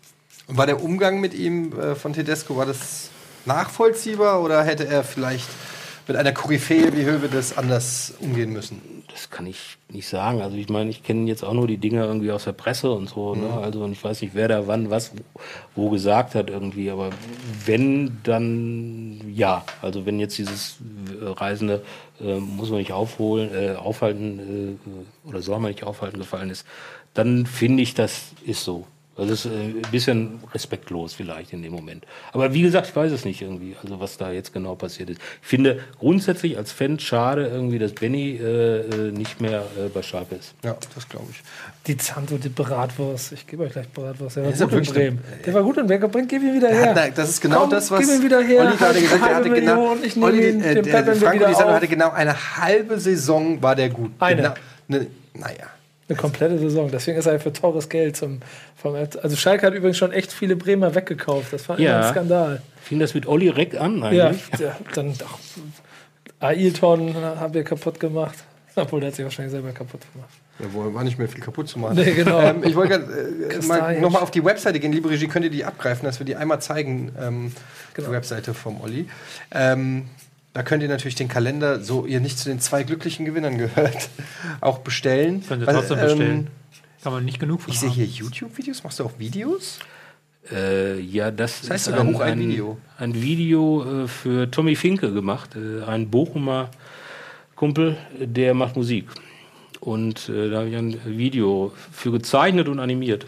Und war der Umgang mit ihm äh, von Tedesco, war das nachvollziehbar oder hätte er vielleicht mit einer Koryphäe wie Höwe das anders umgehen müssen? Das kann ich nicht sagen. Also ich meine, ich kenne jetzt auch nur die Dinge irgendwie aus der Presse und so. Ne? Also und ich weiß nicht, wer da wann was wo gesagt hat irgendwie. Aber wenn, dann ja. Also wenn jetzt dieses äh, Reisende äh, muss man nicht aufholen, äh, aufhalten äh, oder soll man nicht aufhalten gefallen ist, dann finde ich, das ist so. Das ist äh, ein bisschen respektlos vielleicht in dem Moment. Aber wie gesagt, ich weiß es nicht irgendwie, also was da jetzt genau passiert ist. Ich finde grundsätzlich als Fan schade irgendwie, dass Benny äh, äh, nicht mehr äh, bei Schalke ist. Ja, das glaube ich. Die Zanto, die Bratwurst. Ich gebe euch gleich Bratwurst. Der war ist ja gut in Bremen. Der war gut in Bremen. Bring, gib ihn wieder her. na, das ist genau Komm, das, was gib ihn wieder her. Olli gerade gesagt hat. Hatte genau, ich nehme Olli, ihn, äh, den der, peppeln wir Franco wieder hatte genau eine halbe Saison war der gut. Eine. Genau, ne, naja. Eine komplette Saison. Deswegen ist er für teures Geld zum. Vom, also Schalke hat übrigens schon echt viele Bremer weggekauft. Das war Ja. ein Skandal. Fing das mit Olli Reck an Ja, eigentlich? der, dann ach, Ailton haben wir kaputt gemacht. Obwohl, der hat sich wahrscheinlich selber kaputt gemacht. Jawohl, war nicht mehr viel kaputt zu machen. Nee, genau. Ähm, ich wollte äh, mal nochmal auf die Webseite gehen. Liebe Regie, könnt ihr die abgreifen, dass wir die einmal zeigen, ähm, Genau. die Webseite vom Olli. Ähm, da könnt ihr natürlich den Kalender, so ihr nicht zu den zwei glücklichen Gewinnern gehört, auch bestellen. Könnt ihr Weil, trotzdem ähm, bestellen. Kann man nicht genug von Ich sehe hier YouTube-Videos. Machst du auch Videos? Äh, ja, das, Das heißt ist sogar hoch ein Video. Ein Video äh, für Tommy Finke gemacht, äh, ein Bochumer Kumpel, der macht Musik. Und äh, da habe ich ein Video für gezeichnet und animiert.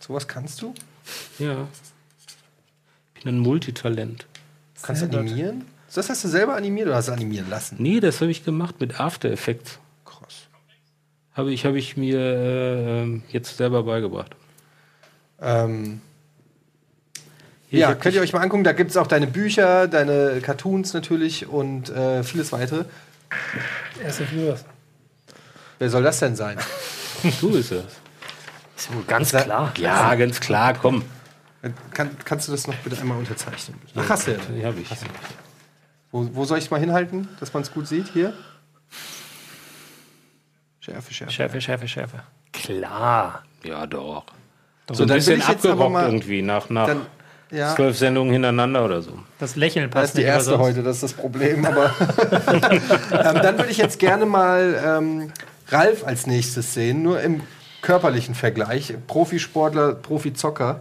Sowas kannst du? Ja. Ich bin ein Multitalent. Kannst du animieren? Das hast du selber animiert oder hast du animieren lassen? Nee, das habe ich gemacht mit After Effects. Krass. Habe ich, habe ich mir äh, jetzt selber beigebracht. Ähm, Hier, ja, hab könnt ihr euch mal angucken. Da gibt es auch deine Bücher, deine Cartoons natürlich und äh, vieles weitere. Erste Flugas. Wer soll das denn sein? Du bist es. Ist wohl ganz Sa- klar. Ja, ganz klar, komm. Kann, kannst du das noch bitte einmal unterzeichnen? Ach, hast du ja. Die habe ich. Wo, wo soll ich es mal hinhalten, dass man es gut sieht? Hier? Schärfe, Schärfe. Schärfe, Schärfe, Schärfe. Klar. Ja, doch. So So, ein dann bisschen abgerockt mal- irgendwie nach, nach Dann, ja, zwölf Sendungen hintereinander oder so. Das Lächeln das passt ist die nicht. aber erste heute, das ist das Problem. Aber ähm, dann würde ich jetzt gerne mal ähm, Ralf als nächstes sehen, nur im körperlichen Vergleich. Profisportler, Profizocker.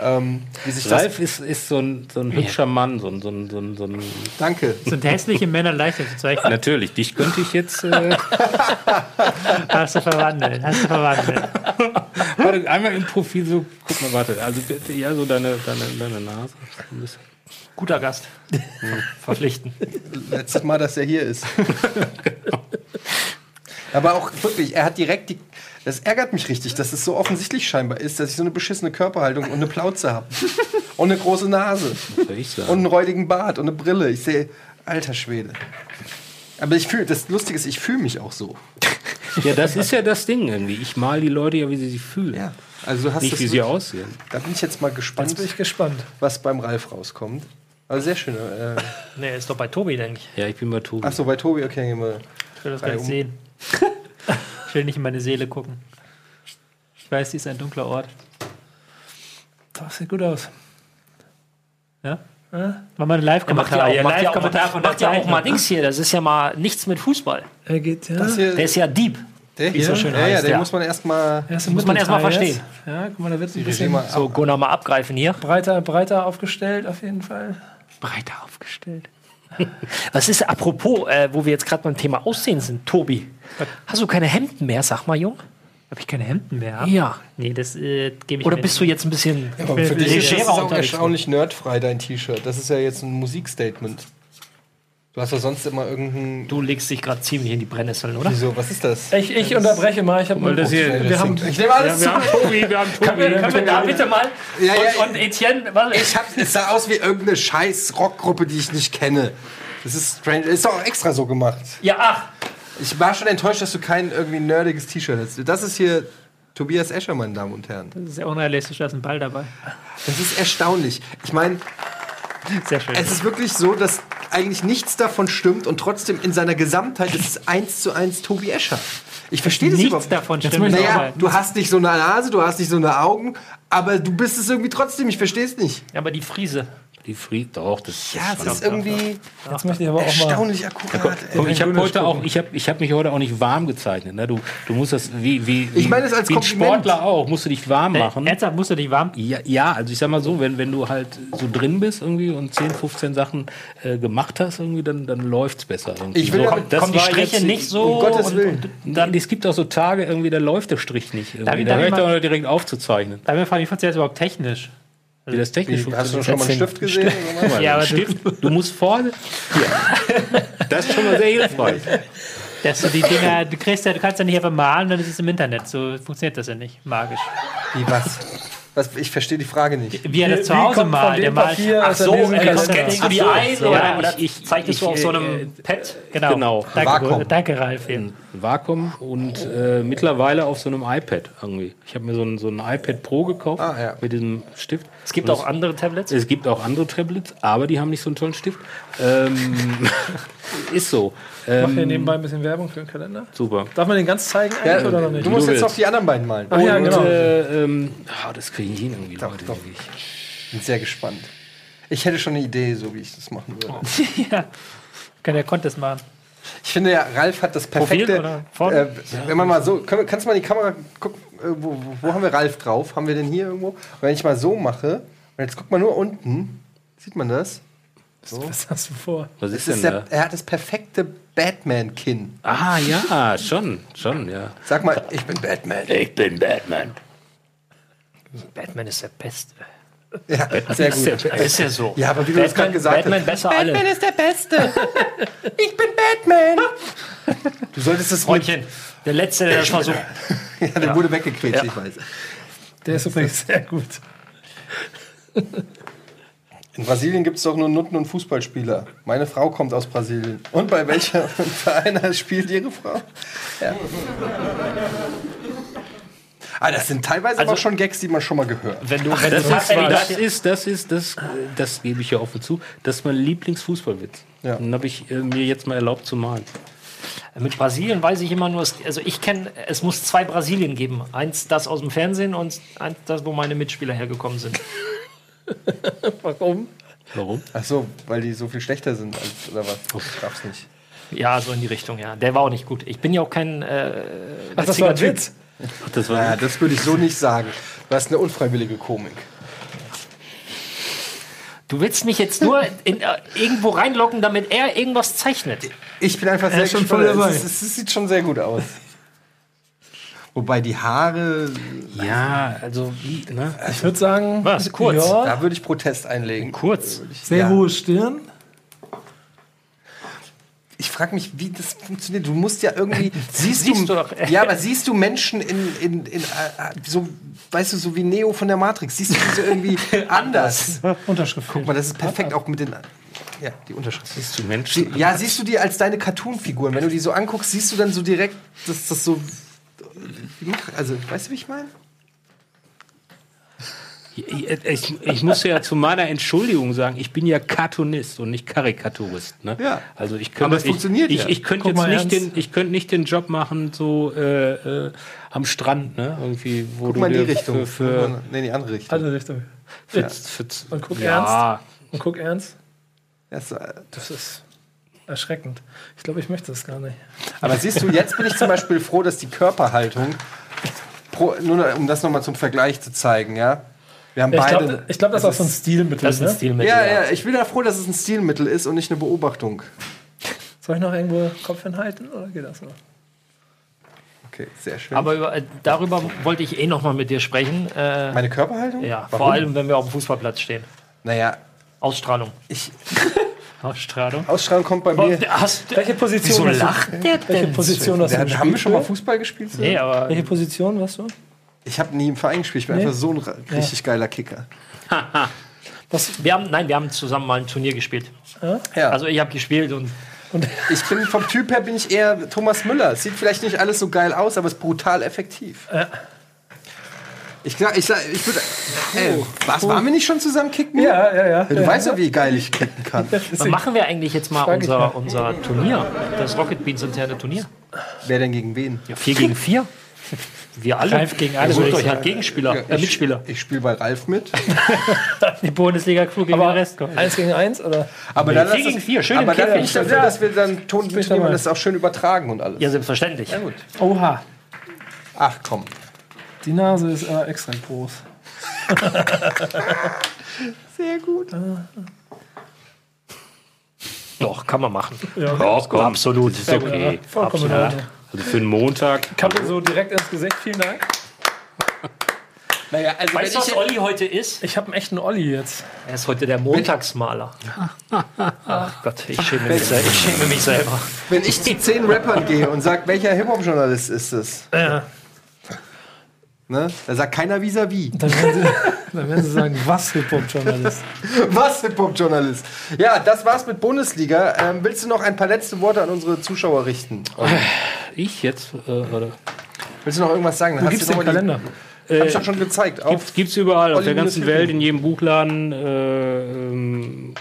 Ähm, wie sich das. Ralf ist, ist so, ein, so ein hübscher Mann, so ein, so ein, so ein, so ein Danke. Sind hässliche Männer leichter zu zeichnen? Natürlich, dich könnte ich jetzt. Äh, Hast du verwandelt, hast du verwandelt. warte, einmal im Profil so, guck mal, warte, also ja, so deine, deine, deine Nase. Ein bisschen. Guter Gast. Verpflichten. Letztes Mal, dass er hier ist. Aber auch wirklich, er hat direkt die. Das ärgert mich richtig, dass es so offensichtlich scheinbar ist, dass ich so eine beschissene Körperhaltung und eine Plauze habe. Und eine große Nase. Und einen räudigen Bart und eine Brille. Ich sehe, alter Schwede. Aber ich fühle, das Lustige ist, ich fühle mich auch so. ja, das ist ja das Ding irgendwie. Ich mal die Leute ja, wie sie sich fühlen. Ja. Also du hast Nicht, das wie sie wirklich- aussehen. Da bin ich jetzt mal gespannt, Jetzt bin ich gespannt. was beim Ralf rauskommt. Aber sehr schön. Äh, Nee, ist doch bei Tobi, denke ich. Ja, ich bin bei Tobi. Achso, bei Tobi, okay, gehen wir. Ich will das gar nicht um. sehen. Ich will nicht in meine Seele gucken. Ich weiß, die ist ein dunkler Ort. Das sieht gut aus. Ja? War mal ein Live-Kommentar. macht ja hier. auch, macht ja auch, Live-Kommentar von der macht ja auch mal Dings hier. Das ist ja mal nichts mit Fußball. Er geht, ja. Das hier, Der ist ja Dieb. der es so schön ja, ja, heißt, den ja. muss man erstmal. Muss man erst mal Mittelteil verstehen. jetzt. Ja, guck mal, da wird ein bisschen mal So, Gunnar mal abgreifen hier. breiter, breiter aufgestellt, auf jeden Fall. breiter aufgestellt. Was ist, apropos, äh, wo wir jetzt gerade beim Thema Aussehen sind, Tobi. Hast du keine Hemden mehr, sag mal, Jung? Habe ich keine Hemden mehr? Ja. Nee, das äh, gebe ich Oder mir bist du jetzt ein bisschen. Aber bin für dich ist das auch erstaunlich nerdfrei, dein T-Shirt. Das ist ja jetzt ein Musikstatement. Du hast doch sonst immer irgendein. Du legst dich gerade ziemlich in die Brennnesseln, oder? Wieso, was ist das? Ich, ich unterbreche mal. Ich habe Weil das hier- wir haben, ich nehme alles wir haben Tobi, wir haben Tobi. Können wir da bitte mal? Ja, ja, und, und Etienne, was? Ich hab, es sah aus wie irgendeine scheiß Rockgruppe, die ich nicht kenne. Das ist strange. Ist doch auch extra so gemacht. Ja, ach. Ich war schon enttäuscht, dass du kein irgendwie nerdiges T-Shirt hast. Das ist hier Tobias Escher, meine Damen und Herren. Das ist sehr unrealistisch, da ist ein Ball dabei. Das ist erstaunlich. Ich meine, Sehr schön. es ist wirklich so, dass eigentlich nichts davon stimmt und trotzdem in seiner Gesamtheit ist es eins zu eins Tobi Escher. Ich verstehe das Nichts überhaupt davon stimmt. Naja, du hast nicht so eine Nase, du hast nicht so eine Augen, aber du bist es irgendwie trotzdem. Ich verstehe es nicht. Aber die Friese. Die Fried, doch, das Ja, das es ist irgendwie jetzt möchte ich aber auch mal. erstaunlich akkurat. Guck, ey. ich habe heute auch, ich habe ich hab mich heute auch nicht warm gezeichnet. Ne? Du, du musst das wie, wie, wie, Ich meine es als wie. Sportler auch, musst du dich warm machen. Äh, Ernsthaft, musst du dich warm. Ja, ja, also ich sag mal so, wenn, wenn du halt so drin bist irgendwie und 10, 15 Sachen äh, gemacht hast, irgendwie, dann, dann läuft's besser. Irgendwie. Ich will so, damit- das Kommen die Striche jetzt- nicht so. um Gottes und- Willen. Und, Dann, es gibt auch so Tage, irgendwie, da läuft der Strich nicht. Irgendwie. Da darf ich hört mal- er direkt auf zu zeichnen. Da frage ich, wie jetzt überhaupt technisch? Wie das technisch Wie, hast du funktioniert. schon mal einen Stift gesehen? was? Ja, aber Stift, du musst vorne. Hier. Das ist schon mal sehr hilfreich. Dass du die Dinger, du kriegst ja, du kannst ja nicht einfach malen, dann ist es im Internet. So funktioniert das ja nicht. Magisch. Wie was? was? Ich verstehe die Frage nicht. Wie er das zu Wie Hause malt, der malt. Papier ach so, äh, scannst du die ein so, oder, ich- ich- zeichnest du ich, auf so äh, einem Pad? Genau. Genau. Danke, Ralf. Ein Vakuum und äh, mittlerweile auf so einem iPad irgendwie. Ich habe mir so ein, so ein iPad Pro gekauft Ah, ja. mit diesem Stift. Es gibt Und auch andere Tablets. Es gibt auch andere Tablets, aber die haben nicht so einen tollen Stift. Ähm, ist so. Ich mache hier Ähm, nebenbei ein bisschen Werbung für den Kalender. super. Darf man den ganz zeigen eigentlich oder noch nicht? Du musst Du jetzt noch willst. die anderen beiden malen. Ach ja, und, genau. äh, ähm, ah, das kriege ich hin irgendwie. Doch, Leute, doch. wirklich. Bin sehr gespannt. Ich hätte schon eine Idee, so wie ich das machen würde. ja. Kann der Contest machen. Ich finde ja, Ralf hat das perfekte. oder vorn? Äh, wenn man mal so, können, wir- kannst du mal in die Kamera gucken, äh, wo, wo, haben wir Ralf drauf? Haben wir den hier irgendwo? Und wenn ich mal so mache, und jetzt guckt man nur unten, sieht man das? Was hast du vor? Was ist ist denn der, da? er hat das perfekte Batman-Kinn. Ah, ja, schon, schon, ja. Sag mal, ich bin Batman. Ich bin Batman. Batman ist der Beste. Ja, sehr gut. Ist ja so. Ja, aber wie du das gerade Batman, gesagt Batman hast. besser alle. ist der Beste. ich bin Batman. Du solltest das. Freundchen, der Letzte, der das versucht. Ja, der wurde weggequetscht, Ja. ich weiß. Der ist übrigens sehr gut. In Brasilien gibt es doch nur Nutten und Fußballspieler. Meine Frau kommt aus Brasilien. Und bei welcher Verein spielt ihre Frau? Ja. Ah, das sind teilweise Also- aber schon Gags, die man schon mal gehört. Wenn du, wenn Das du ist, das ist, das ist, das, das gebe ich ja offen zu, das ist mein Lieblingsfußballwitz. Ja. Den habe ich äh, mir jetzt mal erlaubt zu malen. Mit Brasilien weiß ich immer nur, es- also ich kenne, es muss zwei Brasilien geben. Eins das aus dem Fernsehen und eins das, wo meine Mitspieler hergekommen sind. Warum? Warum? Ach so, weil die so viel schlechter sind als oder was? Ich raff's nicht. Ja, so in die Richtung, ja. Der war auch nicht gut. Ich bin ja auch kein äh, Ach, das war ein Typ. Witz. Ach, das war Ja, das würde ich so nicht sagen. Du hast eine unfreiwillige Komik. Du willst mich jetzt nur in, äh, irgendwo reinlocken, damit er irgendwas zeichnet. Ich bin einfach sehr ist schon voll dabei. Es, es, es sieht schon sehr gut aus. Wobei die Haare, Ja, also wie, ne? Ich würde sagen, Was, kurz? Ja, da würde ich Protest einlegen. Kurz. sehr Ja. hohe Stirn. Ich frage mich, wie das funktioniert. Du musst ja irgendwie. Siehst, Siehst du, du doch. Ja, aber siehst du Menschen in, in, in äh, so, weißt du, so wie Neo von der Matrix? Siehst du die so irgendwie anders? Unterschrift. Guck mal, das ist perfekt auch mit den. Ja, die Unterschrift. Siehst du Menschen? Ja, siehst du die als deine Cartoon-Figuren? Wenn du die so anguckst, siehst du dann so direkt, dass das so. mach- Also, weißt du, wie ich meine? Ich, ich, muss ja zu meiner Entschuldigung sagen, ich bin ja Cartoonist und nicht Karikaturist. Ne? Ja. Also ich könnte, Aber es funktioniert ich, ja. ich, ich könnte jetzt nicht ernst. den, ich könnte nicht den Job machen so äh, äh, am Strand, ne? Irgendwie, wo Guck du mal in die Richtung. für, für, nee, in die andere Richtung. Andere Richtung. für, für, Und guck ja, Und guck ernst. Das, äh, Das ist erschreckend. Ich glaube, ich möchte das gar nicht. Aber siehst du, jetzt bin ich zum Beispiel froh, dass die Körperhaltung, pro, nur um das nochmal zum Vergleich zu zeigen, ja. Wir haben Ich beide. glaube, ich glaub, das ist auch so ein Stilmittel. Das ist ein ne? Stilmittel. ja, ja, ich bin da froh, dass es ein Stilmittel ist und nicht eine Beobachtung. Soll ich noch irgendwo Kopf hinhalten oder geht das so? Okay, sehr schön. Aber über, äh, darüber wollte ich eh noch mal mit dir sprechen. Äh, Meine Körperhaltung? ja, Warum? vor allem, wenn wir auf dem Fußballplatz stehen. Naja, Ausstrahlung. ich, Ausstrahlung. Ausstrahlung kommt bei mir. Hast, Welche Position wieso hast du? lacht der Welche denn? Position hast du Ja, gespielt? haben wir schon mal Fußball gespielt? Nee, aber Welche Position warst du? Ich habe nie im Verein gespielt. Ich bin Nee. einfach so ein richtig geiler Kicker. Was? wir haben, nein, wir haben zusammen mal ein Turnier gespielt. Ja. Also ich habe gespielt und ich bin vom Typ her bin ich eher Thomas Müller. Sieht vielleicht nicht alles so geil aus, aber ist brutal effektiv. Ich sag, ich sag, ich würde. Ey, was waren wir nicht schon zusammen kicken? Ja, ja, ja. Du weißt ja, wie geil ich kicken kann. wann machen wir eigentlich jetzt mal unser, unser Turnier? Das Rocket Beans interne Turnier. Wer denn gegen wen? Ja, 4 gegen 4. Wir alle. Ralf gegen alle, sucht euch halt. Gegenspieler, äh, ich Mitspieler. ich spiele bei Ralf mit. Die Bundesliga-Crew gegen den Rest kommt. Eins gegen eins oder? Aber Nee, dann vier gegen das- vier, schön Aber im dann bin ich dafür, Ja. dass wir dann Ton mitnehmen und das auch schön übertragen und alles. Ja, selbstverständlich. gut. Oha. Ach komm. Die Nase ist aber extra groß. Sehr gut. Doch, kann man machen. Ja, Doch, komm, Absolut. ist okay. Vollkommen Absolut. Also für einen Montag. Kappe so direkt ins Gesicht. Vielen Dank. Naja, also Weißt du, was Olli heute ist? Ich habe einen echten Olli jetzt. Er ist heute der Montagsmaler. Ach Gott, ich schäme mich, sel ich schäme mich selber. wenn ich zu zehn Rappern gehe und sage, welcher Hip-Hop-Journalist ist es? Ja. Ne? Da sagt keiner vis-à-vis. Dann werden sie, dann werden sie sagen, was Hip-Hop-Journalist. Was Hip-Hop-Journalist? Ja, das war's mit Bundesliga. Ähm, willst du noch ein paar letzte Worte an unsere Zuschauer richten? Ich jetzt, äh, oder? Willst du noch irgendwas sagen? Dann Wo hast gibt's du den Kalender? Hab ich doch schon gezeigt. Auf Gibt, gibt's überall, auf der ganzen Welt, in jedem Buchladen. Äh, ähm,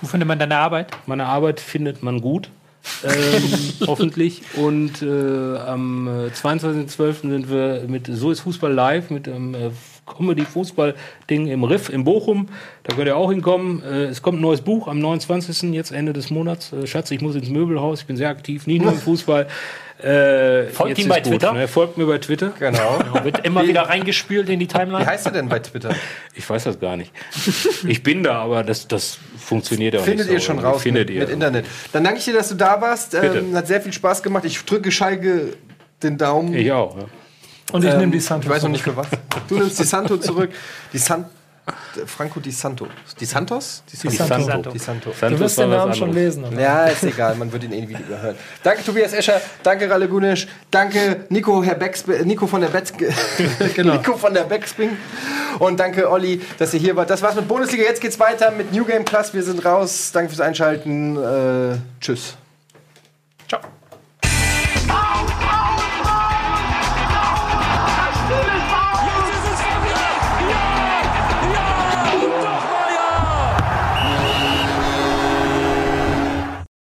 Wo findet man deine Arbeit? meine Arbeit findet man gut. Ähm, hoffentlich. Und äh, am äh, 22.12. sind wir mit So ist Fußball live, mit dem äh, Comedy-Fußball-Ding im Riff in Bochum. Da könnt ihr auch hinkommen. Äh, es kommt ein neues Buch am 29. jetzt Ende des Monats. Äh, Schatz, ich muss ins Möbelhaus. Ich bin sehr aktiv, nicht nur im Fußball. Äh, Folgt ihm bei gut, Twitter? Ne? Folgt mir bei Twitter. Genau. Wird immer wieder reingespült in die Wie Timeline. heißt er denn bei Twitter? Ich weiß das gar nicht. Ich bin da, aber das, das funktioniert ja auch Findet nicht ihr so. schon raus Findet mit, ihr. mit Internet. Dann danke ich dir, dass du da warst. Ähm, hat sehr viel Spaß gemacht. Ich drücke Schalke den Daumen. Ich auch. Ja. Und ich Ähm, nehme die Santos. Ich weiß noch nicht für was. Du nimmst die Santo zurück. Die San Franco Di Santo. Die Santos? Die Santo. Santo. Die Santo. Du Santos wirst war den Namen schon lesen. oder? Ja, ist egal, man wird ihn eh wieder überhören. Danke Tobias Escher, danke Ralle Gunisch, danke Nico, Herr Nico von der Betz Nico von der Backspring und danke Olli, dass ihr hier wart. Das war's mit Bundesliga. Jetzt geht's weiter mit New Game Plus. Wir sind raus. Danke fürs Einschalten. Äh, tschüss.